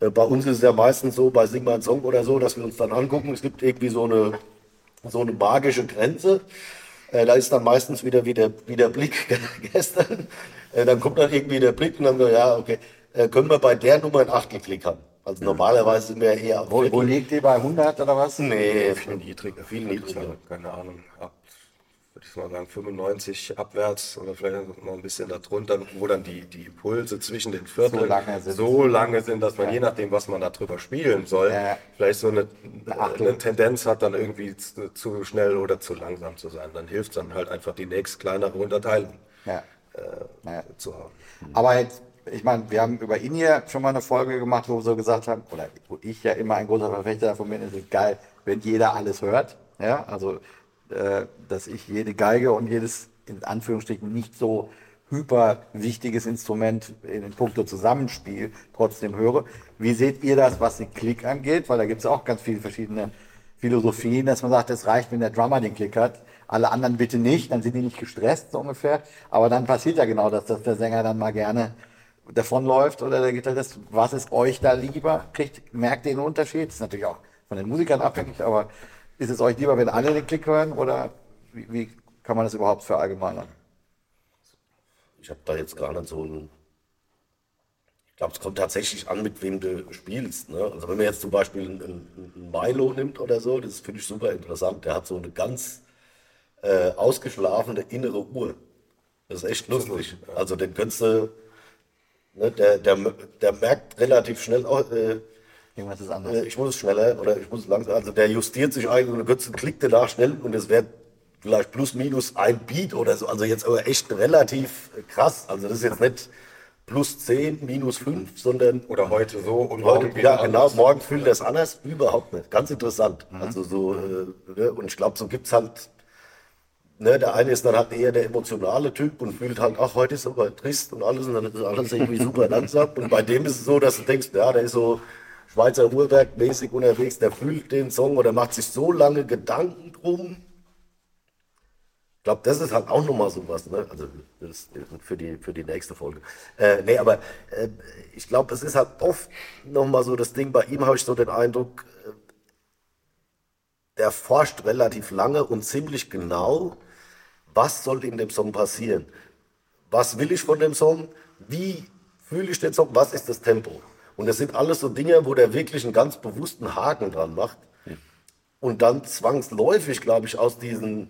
Äh, Bei uns ist es ja meistens so, bei Sing mal einen Song oder so, dass wir uns dann angucken, es gibt irgendwie so eine, so eine magische Grenze. Äh, da ist dann meistens wieder, wieder, wieder Blick gestern. Äh, dann kommt dann irgendwie der Blick und dann so, ja, okay, äh, können wir bei der Nummer einen Achtelklick haben. Also normalerweise sind wir eher Wo, wo liegt die bei 100 oder was? Nee, Viel niedriger. Viel niedriger. Keine Ahnung. Ab, würde ich mal sagen, 95 abwärts oder vielleicht noch ein bisschen darunter, wo dann die, die Impulse zwischen den Vierteln So lange sind. so lange sind, dass man je nachdem, was man da drüber spielen soll, Ja. vielleicht so eine, Achtel. eine Tendenz hat, dann irgendwie zu, zu schnell oder zu langsam zu sein. Dann hilft es dann halt einfach, die nächst kleinere Unterteilung Ja. Ja. zu haben. Aber jetzt, ich meine, wir haben über ihn hier schon mal eine Folge gemacht, wo wir so gesagt haben, oder wo ich ja immer ein großer Verfechter davon bin, ist es geil, wenn jeder alles hört. Ja, also, äh, dass ich jede Geige und jedes, in Anführungsstrichen, nicht so hyper wichtiges Instrument in puncto Zusammenspiel trotzdem höre. Wie seht ihr das, was den Klick angeht? Weil da gibt es auch ganz viele verschiedene Philosophien, dass man sagt, es reicht, wenn der Drummer den Klick hat, alle anderen bitte nicht, dann sind die nicht gestresst, so ungefähr. Aber dann passiert ja genau das, dass der Sänger dann mal gerne davonläuft oder der Gitarrist. Was ist euch da lieber? Kriegt, merkt ihr den Unterschied? Das ist natürlich auch von den Musikern abhängig, aber ist es euch lieber, wenn alle den Klick hören oder wie, wie kann man das überhaupt verallgemeinern? Ich habe da jetzt gar nicht so ein. Ich glaube, es kommt tatsächlich an, mit wem du spielst. Ne? Also wenn man jetzt zum Beispiel einen, einen einen Milo nimmt oder so, das finde ich super interessant. Der hat so eine ganz äh, ausgeschlafene innere Uhr. Das ist echt lustig. Also den könntest du, ne, der, der, der merkt relativ schnell, oh, äh, Irgendwas ist äh, anders. ich muss es schneller oder ich muss es langsam. Also der justiert sich eigentlich und einen Klick danach schnell und es wäre vielleicht plus minus ein Beat oder so. Also jetzt aber echt relativ krass. Also das ist jetzt nicht plus 10, minus 5, sondern Oder heute so und Heute, morgen ja, genau, anders. morgen fühlt das anders, überhaupt nicht. Ganz interessant. Also so, äh, ne? und ich glaube, so gibt's halt, ne, der eine ist dann halt eher der emotionale Typ und fühlt halt, ach, heute ist aber trist und alles und dann ist alles irgendwie super langsam. Und bei dem ist es so, dass du denkst, ja, der ist so Schweizer Uhrwerk-mäßig unterwegs, der fühlt den Song oder macht sich so lange Gedanken drum. Ich glaube, das ist halt auch nochmal sowas, ne? Also für die, für die nächste Folge. Äh, nee, aber äh, ich glaube, es ist halt oft nochmal so das Ding, bei ihm habe ich so den Eindruck, äh, der forscht relativ lange und ziemlich genau, was soll in dem Song passieren. Was will ich von dem Song? Wie fühle ich den Song? Was ist das Tempo? Und das sind alles so Dinge, wo der wirklich einen ganz bewussten Haken dran macht. Und dann zwangsläufig, glaube ich, aus diesen,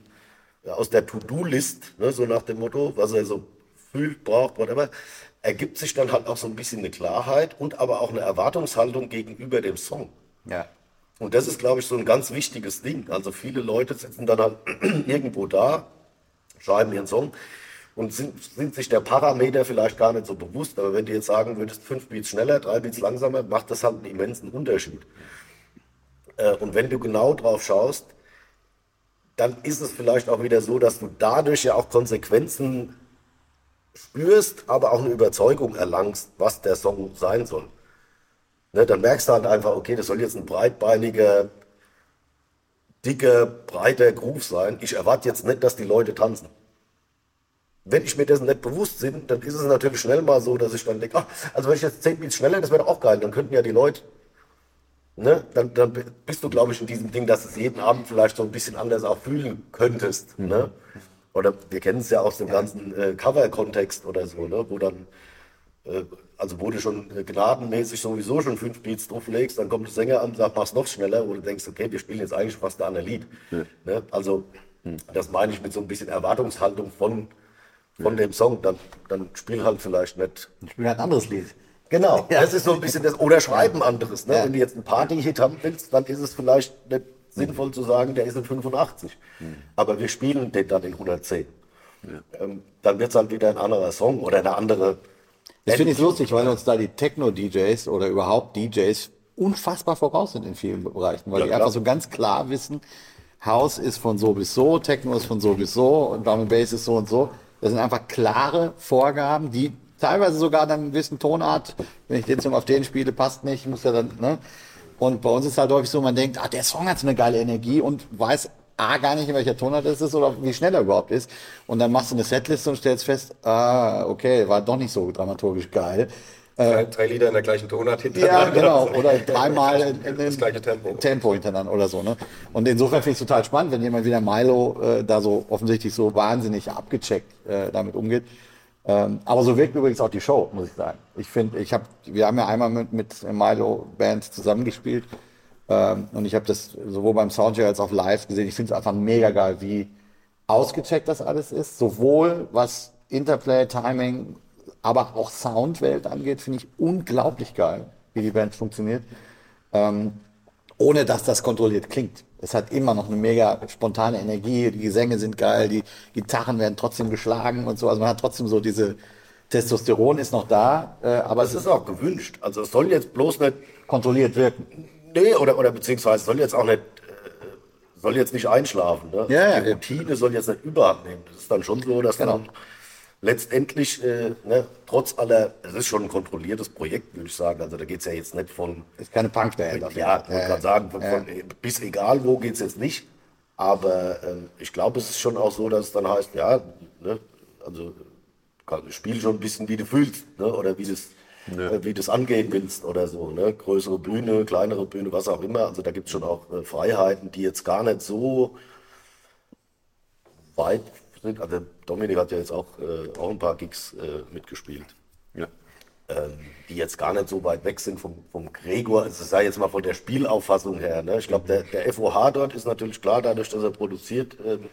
ja, aus der To-Do-List, ne, so nach dem Motto, was er so fühlt, braucht, whatever, ergibt sich dann halt auch so ein bisschen eine Klarheit und aber auch eine Erwartungshaltung gegenüber dem Song. Ja. Und das ist, glaube ich, so ein ganz wichtiges Ding. Also viele Leute sitzen dann halt irgendwo da, schreiben ihren Song und sind, sind sich der Parameter vielleicht gar nicht so bewusst. Aber wenn du jetzt sagen würdest, fünf Beats schneller, drei Beats langsamer, macht das halt einen immensen Unterschied. Äh, Und wenn du genau drauf schaust, dann ist es vielleicht auch wieder so, dass du dadurch ja auch Konsequenzen spürst, aber auch eine Überzeugung erlangst, was der Song sein soll. Ne, dann merkst du halt einfach, okay, das soll jetzt ein breitbeiniger, dicker, breiter Groove sein. Ich erwarte jetzt nicht, dass die Leute tanzen. Wenn ich mir dessen nicht bewusst bin, dann ist es natürlich schnell mal so, dass ich dann denke, ach, also wenn ich jetzt 10 Beats schneller, das wäre doch auch geil, dann könnten ja die Leute, ne, dann, dann bist du, glaube ich, in diesem Ding, dass du es jeden Abend vielleicht so ein bisschen anders auch fühlen könntest. Ne? Oder wir kennen es ja aus dem ganzen äh, Cover-Kontext oder so, ne, wo dann äh, also wo du schon äh, gnadenmäßig sowieso schon fünf Beats drauflegst, dann kommt der Sänger an und sagt, mach's noch schneller, wo du denkst, okay, wir spielen jetzt eigentlich fast ein Lied. Ne? Also das meine ich mit so ein bisschen Erwartungshaltung von, von dem Song. Dann, dann spiel halt vielleicht nicht. Ich spiele halt ein anderes Lied. Genau, das ist so ein bisschen das, oder schreib ein anderes. Ne? Ja. Wenn du jetzt einen Party-Hit haben willst, dann ist es vielleicht nicht sinnvoll zu sagen, der ist in 85. Aber wir spielen den dann in 110. Ähm, dann wird es halt wieder ein anderer Song oder eine andere Das finde ich lustig, weil uns da die Techno-DJs oder überhaupt DJs unfassbar voraus sind in vielen Bereichen, weil Ja, die klar. einfach so ganz klar wissen, House ist von so bis so, Techno ist von so bis so und Drum and Bass ist so und so. Das sind einfach klare Vorgaben, die teilweise sogar dann einen gewissen Tonart, wenn ich den Song auf den spiele, passt nicht, muss ja dann, ne? Und bei uns ist halt häufig so, man denkt, ah, der Song hat so eine geile Energie und weiß A, gar nicht, in welcher Tonart es ist oder wie schnell er überhaupt ist. Und dann machst du eine Setliste und stellst fest, ah, okay, war doch nicht so dramaturgisch geil. Drei, drei Lieder in der gleichen Tonart Ja, hintereinander. genau. Oder dreimal in, in, Das gleiche Tempo. Tempo hintereinander oder so. Ne? Und insofern finde ich es total spannend, wenn jemand wie der Milo äh, da so offensichtlich so wahnsinnig abgecheckt äh, damit umgeht. Ähm, aber so wirkt übrigens auch die Show, muss ich sagen. Ich finde, ich habe, wir haben ja einmal mit, mit Milo Band zusammengespielt und ich habe das sowohl beim Soundcheck als auch live gesehen. Ich finde es einfach mega geil, wie ausgecheckt das alles ist. Sowohl was Interplay, Timing, aber auch Soundwelt angeht, finde ich unglaublich geil, wie die Band funktioniert. Ähm, ohne dass das kontrolliert klingt. Es hat immer noch eine mega spontane Energie, die Gesänge sind geil, die Gitarren werden trotzdem geschlagen und so. Also man hat trotzdem so diese Testosteron ist noch da, äh, aber Das es ist ist auch gewünscht. Also es soll jetzt bloß nicht, kontrolliert wirken. Nee, oder, oder beziehungsweise soll jetzt auch nicht, äh, soll jetzt nicht einschlafen. Ne? Ja, ja, Die ja. Routine soll jetzt nicht überhand nehmen. Das ist dann schon so, dass Genau. man letztendlich, äh, ne, trotz aller, es ist schon ein kontrolliertes Projekt, würde ich sagen. Also da geht es ja jetzt nicht von, Ist keine Punkband. ja, ich wollte gerade sagen, von, von, bis egal wo geht es jetzt nicht. Aber ähm, ich glaube, es ist schon auch so, dass es dann heißt, ja, ne, also kann- spiel schon ein bisschen, wie du fühlst, ne, oder wie das, äh, wie du es angehen willst oder so, ne, größere Bühne, kleinere Bühne, was auch immer. Also da gibt es schon auch äh, Freiheiten, die jetzt gar nicht so weit sind. Also Dominik hat ja jetzt auch, äh, auch ein paar Gigs äh, mitgespielt Ja. ähm, die jetzt gar nicht so weit weg sind vom, vom Gregor. Also sei jetzt mal von der Spielauffassung her. Ne? Ich glaube, der, der FOH dort ist natürlich klar, dadurch, dass er produziert, ähm,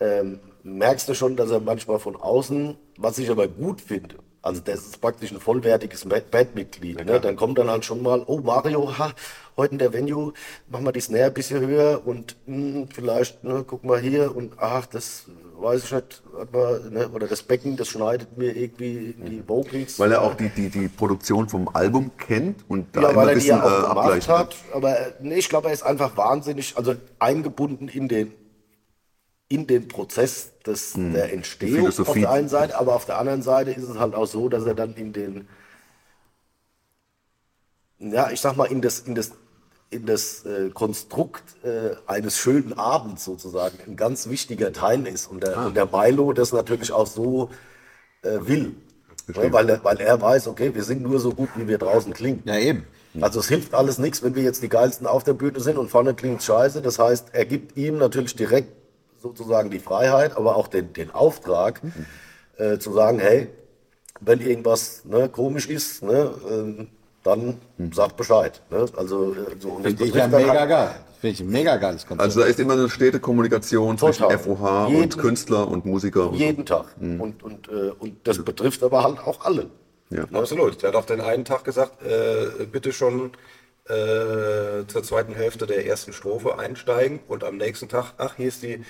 ähm, merkst du schon, dass er manchmal von außen, was ich aber gut finde, also das ist praktisch ein vollwertiges Ba- Bandmitglied. Ne? Dann kommt dann halt schon mal, oh Mario, ha, heute in der Venue, machen wir die Snare ein bisschen höher und hm, vielleicht, ne, guck mal hier und ach, das weiß ich nicht, man, ne, oder das Becken, das schneidet mir irgendwie die Vocals. Weil er auch die, die, die Produktion vom Album kennt und da ja, immer weil ein er die bisschen ja auch äh, gemacht abgleicht. hat. Aber äh, nee, ich glaube, er ist einfach wahnsinnig, also eingebunden in den, in den Prozess des, der Entstehung auf der einen Seite, aber auf der anderen Seite ist es halt auch so, dass er dann in den, ja, ich sag mal, in das, in das, in das äh, Konstrukt äh, eines schönen Abends sozusagen ein ganz wichtiger Teil ist. Und der, und der Milo das natürlich auch so äh, will. Ja, weil, er, weil er weiß, okay, wir sind nur so gut, wie wir draußen klingen. Ja, eben. Also es hilft alles nichts, wenn wir jetzt die geilsten auf der Bühne sind und vorne klingt scheiße. Das heißt, er gibt ihm natürlich direkt sozusagen die Freiheit, aber auch den, den Auftrag, äh, zu sagen, hey, wenn irgendwas ne, komisch ist, ne, ähm, dann sagt Bescheid. Ne? Also äh, so und Finde ich ja mega geil. Finde ich ein mega geiles Konzept. Also da ist immer eine stete Kommunikation zwischen. FOH Jeden- und Künstler und Musiker. Und jeden Tag. Und, und, äh, und das betrifft aber halt auch alle. Ja. Absolut. Der hat auch den einen Tag gesagt, äh, bitte schon äh, zur zweiten Hälfte der ersten Strophe einsteigen und am nächsten Tag, ach, hier ist die,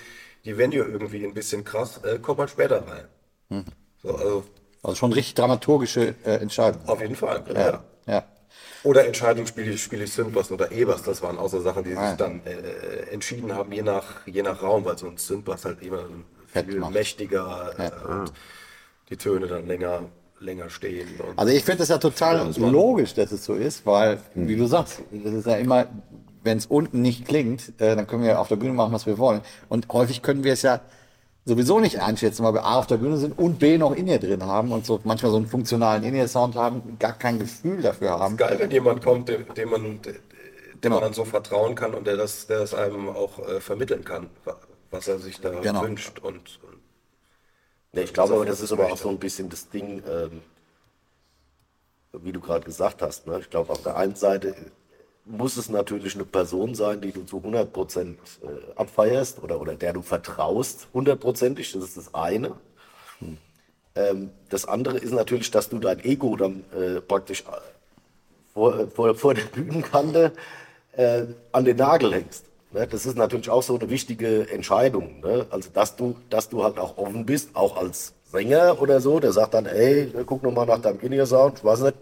die Venue irgendwie ein bisschen krass, äh, komm mal später rein. So, also also schon richtig dramaturgische äh, Entscheidung. auf jeden Fall. Ja. Ja. Oder Entscheidung, spiele ich, spiele ich Synthbass oder E-Bass, das waren auch so Sachen, die sich Ah. dann äh, entschieden haben, je nach, je nach Raum, weil so ein Synthbass halt immer viel mächtiger äh, und die Töne dann länger, länger stehen. Also ich finde das ja total logisch, dass es so ist, weil, wie du sagst, das ist ja immer, wenn es unten nicht klingt, äh, dann können wir auf der Bühne machen, was wir wollen. Und häufig können wir es ja sowieso nicht einschätzen, weil wir A auf der Bühne sind und B noch in ihr drin haben und so manchmal so einen funktionalen In-Ear-Sound haben, gar kein Gefühl dafür haben. geil, wenn jemand kommt, dem, dem man, dem Genau. man dann so vertrauen kann und der das, der das einem auch äh, vermitteln kann, wa- was er sich da Genau. wünscht. Und, und Nee, ich glaube aber, das ist aber auch so ein bisschen das Ding, ähm, wie du gerade gesagt hast. Ne? Ich glaube, auf der einen Seite muss es natürlich eine Person sein, die du zu 100 Prozent äh, abfeierst oder, oder der du vertraust, hundertprozentig. Das ist das eine. Ähm, das andere ist natürlich, dass du dein Ego dann äh, praktisch äh, vor, vor, vor der Bühnenkante äh, an den Nagel hängst. Ne? Das ist natürlich auch so eine wichtige Entscheidung. Ne? Also, dass du, dass du halt auch offen bist, auch als Sänger oder so, der sagt dann, ey, guck noch mal nach deinem In-Ear-Sound, ich weiß nicht,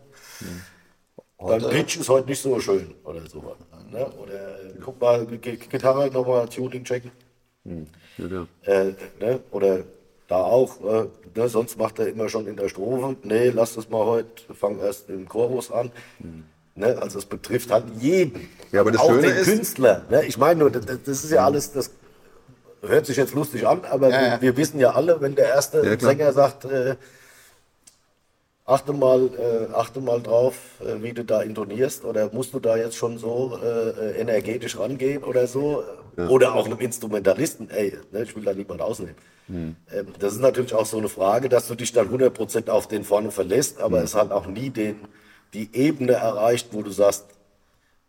dein Pitch ist heute nicht so schön oder sowas. Ne? Oder äh, guck mal, Gitarre nochmal Tuning checken. Ja, ja. Äh, ne? Oder da auch, äh, ne? sonst macht er immer schon in der Strophe. Nee, lass das mal heute, fang erst im Chorus an. Ne? Also es betrifft halt jeden. Ja, aber das auch Schöne den ist- Künstler. Ne? Ich meine nur, das, das ist ja alles, das hört sich jetzt lustig an, aber Ja, wir, wir wissen ja alle, wenn der erste. Sänger sagt, äh, achte mal, äh, achte mal drauf, äh, wie du da intonierst oder musst du da jetzt schon so äh, energetisch rangehen oder so. Oder auch einem Instrumentalisten, ey, ne, ich will da niemand ausnehmen. Ähm, das ist natürlich auch so eine Frage, dass du dich dann 100% auf den vorne verlässt, aber es halt auch nie den, die Ebene erreicht, wo du sagst,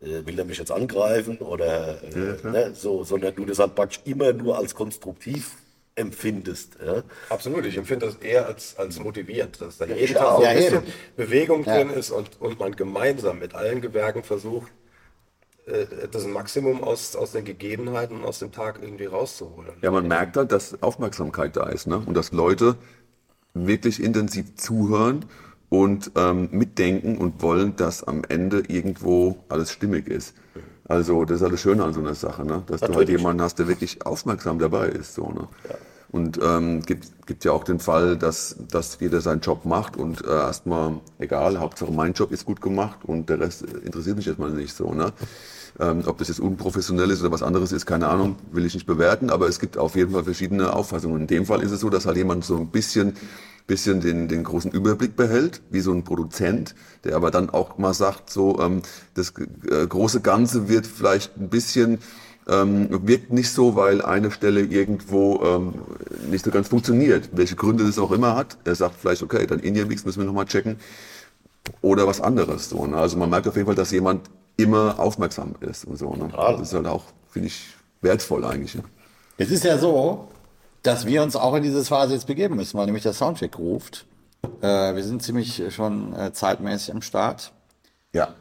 äh, will er mich jetzt angreifen oder äh, ne, so, sondern du das halt praktisch immer nur als konstruktiv empfindest. Ja? Absolut, ich empfinde das eher als, als motivierend, dass da jeden Tag auch. Ja, ein bisschen eben. Bewegung Ja. drin ist und, und man gemeinsam mit allen Gewerken versucht, äh, das Maximum aus, aus den Gegebenheiten aus dem Tag irgendwie rauszuholen. Ja, man merkt halt, dass Aufmerksamkeit da ist ne? und dass Leute wirklich intensiv zuhören und ähm, mitdenken und wollen, dass am Ende irgendwo alles stimmig ist. Also das ist alles Schöne an so einer Sache, ne? dass du halt Natürlich. jemanden hast, der wirklich aufmerksam dabei ist. So, ne? Und ähm, gibt, gibt ja auch den Fall, dass, dass jeder seinen Job macht und äh, erstmal, egal, Hauptsache mein Job ist gut gemacht und der Rest interessiert mich erstmal nicht so. Ne? Ähm, ob das jetzt unprofessionell ist oder was anderes ist, keine Ahnung, will ich nicht bewerten, aber es gibt auf jeden Fall verschiedene Auffassungen. In dem Fall ist es so, dass halt jemand so ein bisschen, bisschen den, den großen Überblick behält, wie so ein Produzent, der aber dann auch mal sagt, so ähm, das äh, große Ganze wird vielleicht ein bisschen ähm, wirkt nicht so, weil eine Stelle irgendwo ähm, nicht so ganz funktioniert. Welche Gründe das auch immer hat. Er sagt vielleicht, okay, dann In-Ear-Mix müssen wir nochmal checken. Oder was anderes. So, ne? Also man merkt auf jeden Fall, dass jemand immer aufmerksam ist und so. Ne? Das ist halt auch, finde ich, wertvoll eigentlich. Ne? Es ist ja so, dass wir uns auch in diese Phase jetzt begeben müssen, weil nämlich der Soundcheck ruft. Äh, wir sind ziemlich schon äh, zeitmäßig am Start. Ja.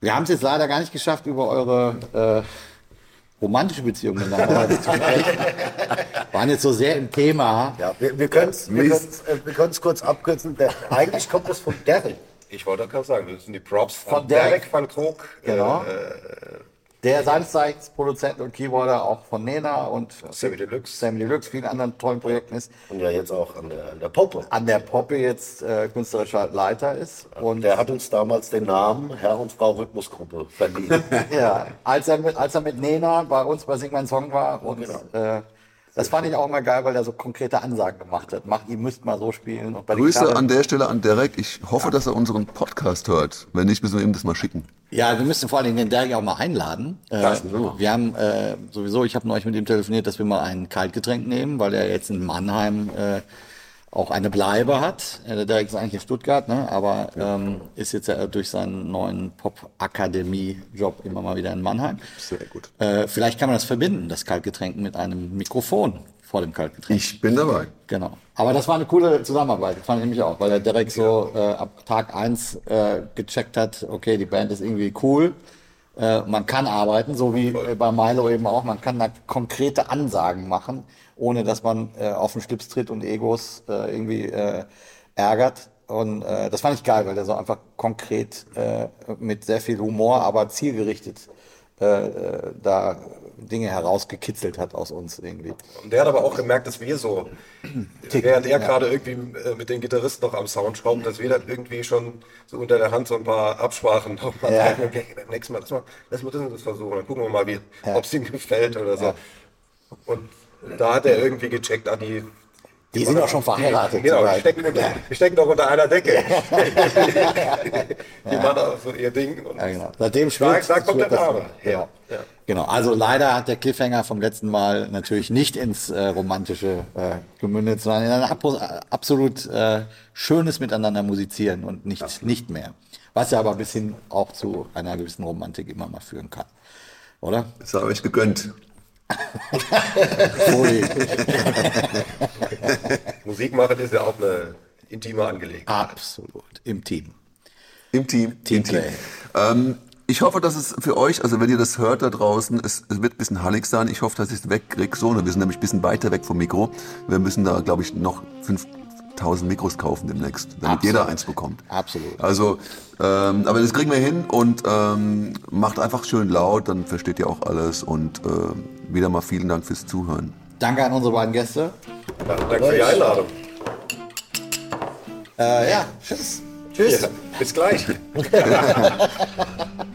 Wir haben es jetzt leider gar nicht geschafft, über eure äh, romantische Beziehung miteinander zu sprechen. waren jetzt so sehr im Thema. Ja, wir, wir können es wir können's, äh, wir können's kurz abkürzen. Der, eigentlich kommt das von Derek. Ich wollte gerade sagen, das sind die Props Von von Derek. Derek van Krog. Genau. Äh, Der seinerseits Produzent und Keyboarder auch von Nena und Sammy Deluxe. Sammy Deluxe, vielen anderen tollen Projekten ist. Und ja jetzt auch an der, an der Poppe. An der Poppe jetzt äh, künstlerischer Leiter ist. Und Der hat uns damals den Namen Herr und Frau Rhythmusgruppe verliehen. Ja, als er mit, als er mit Nena bei uns bei Sing Mein Song war. Und äh, das fand ich auch immer geil, weil er so konkrete Ansagen gemacht hat. Macht, ihr müsst mal so spielen. Grüße Gitarren- an der Stelle an Derek. Ich hoffe, dass er unseren Podcast hört. Wenn nicht, müssen wir ihm das mal schicken. Ja, wir müssen vor allen Dingen den Derek auch mal einladen. Äh, wir haben äh, sowieso, ich habe neulich mit ihm telefoniert, dass wir mal ein Kaltgetränk nehmen, weil er jetzt in Mannheim äh, auch eine Bleibe hat. Äh, Der Derek ist eigentlich in Stuttgart, ne? aber ähm, ist jetzt ja durch seinen neuen Pop-Akademie-Job immer mal wieder in Mannheim. Sehr gut. Äh, vielleicht kann man das verbinden, das Kaltgetränk mit einem Mikrofon vor dem Kaltgetränk. Ich bin dabei. Genau. Aber das war eine coole Zusammenarbeit, fand ich nämlich auch, weil der Derek so äh, ab Tag eins äh, gecheckt hat, okay, die Band ist irgendwie cool, äh, man kann arbeiten, so wie äh, bei Milo eben auch, man kann da konkrete Ansagen machen, ohne dass man äh, auf den Schlips tritt und Egos äh, irgendwie äh, ärgert. Und das fand ich geil, weil der so einfach konkret mit sehr viel Humor, aber zielgerichtet äh, äh, da Dinge herausgekitzelt hat aus uns irgendwie. Und der hat aber auch gemerkt, dass wir so, während er gerade irgendwie äh, mit den Gitarristen noch am Sound schraubt, dass wir dann irgendwie schon so unter der Hand so ein paar Absprachen noch mal Ja. sagen, okay, beim nächsten Mal, lass mal, lass mal das und das versuchen, dann gucken wir mal, wie, ob es ihm gefällt oder so. Ja. Und da hat er irgendwie gecheckt, ah, die, Die sind auch schon verheiratet. Genau, die stecken, unter, die stecken doch unter einer Decke. die machen auch so ihr Ding. Und Ja, genau. Seitdem da, schwirrt, da kommt der Name so. her. Ja. Genau. Also leider hat der Cliffhanger vom letzten Mal natürlich nicht ins äh, romantische äh, gemündet, sondern in ein absolut äh, schönes Miteinander musizieren und nicht nicht mehr. Was ja aber ein bisschen auch zu einer gewissen Romantik immer mal führen kann, oder? Das habe ich gegönnt. Musik machen ist ja auch eine intime Angelegenheit. absolut im Team. Im Team. Im Teamplay. Team. Ähm, ich hoffe, dass es für euch, also wenn ihr das hört da draußen, es, es wird ein bisschen hallig sein. Ich hoffe, dass ich es wegkriege. So, wir sind nämlich ein bisschen weiter weg vom Mikro. Wir müssen da, glaube ich, noch 5000 Mikros kaufen demnächst, damit Absolut. jeder eins bekommt. Absolut. Also, ähm, aber das kriegen wir hin und ähm, macht einfach schön laut, dann versteht ihr auch alles und ähm, wieder mal vielen Dank fürs Zuhören. Danke an unsere beiden Gäste. Ja, danke für die Einladung. Äh, ja, tschüss. Tschüss. Ja, bis gleich.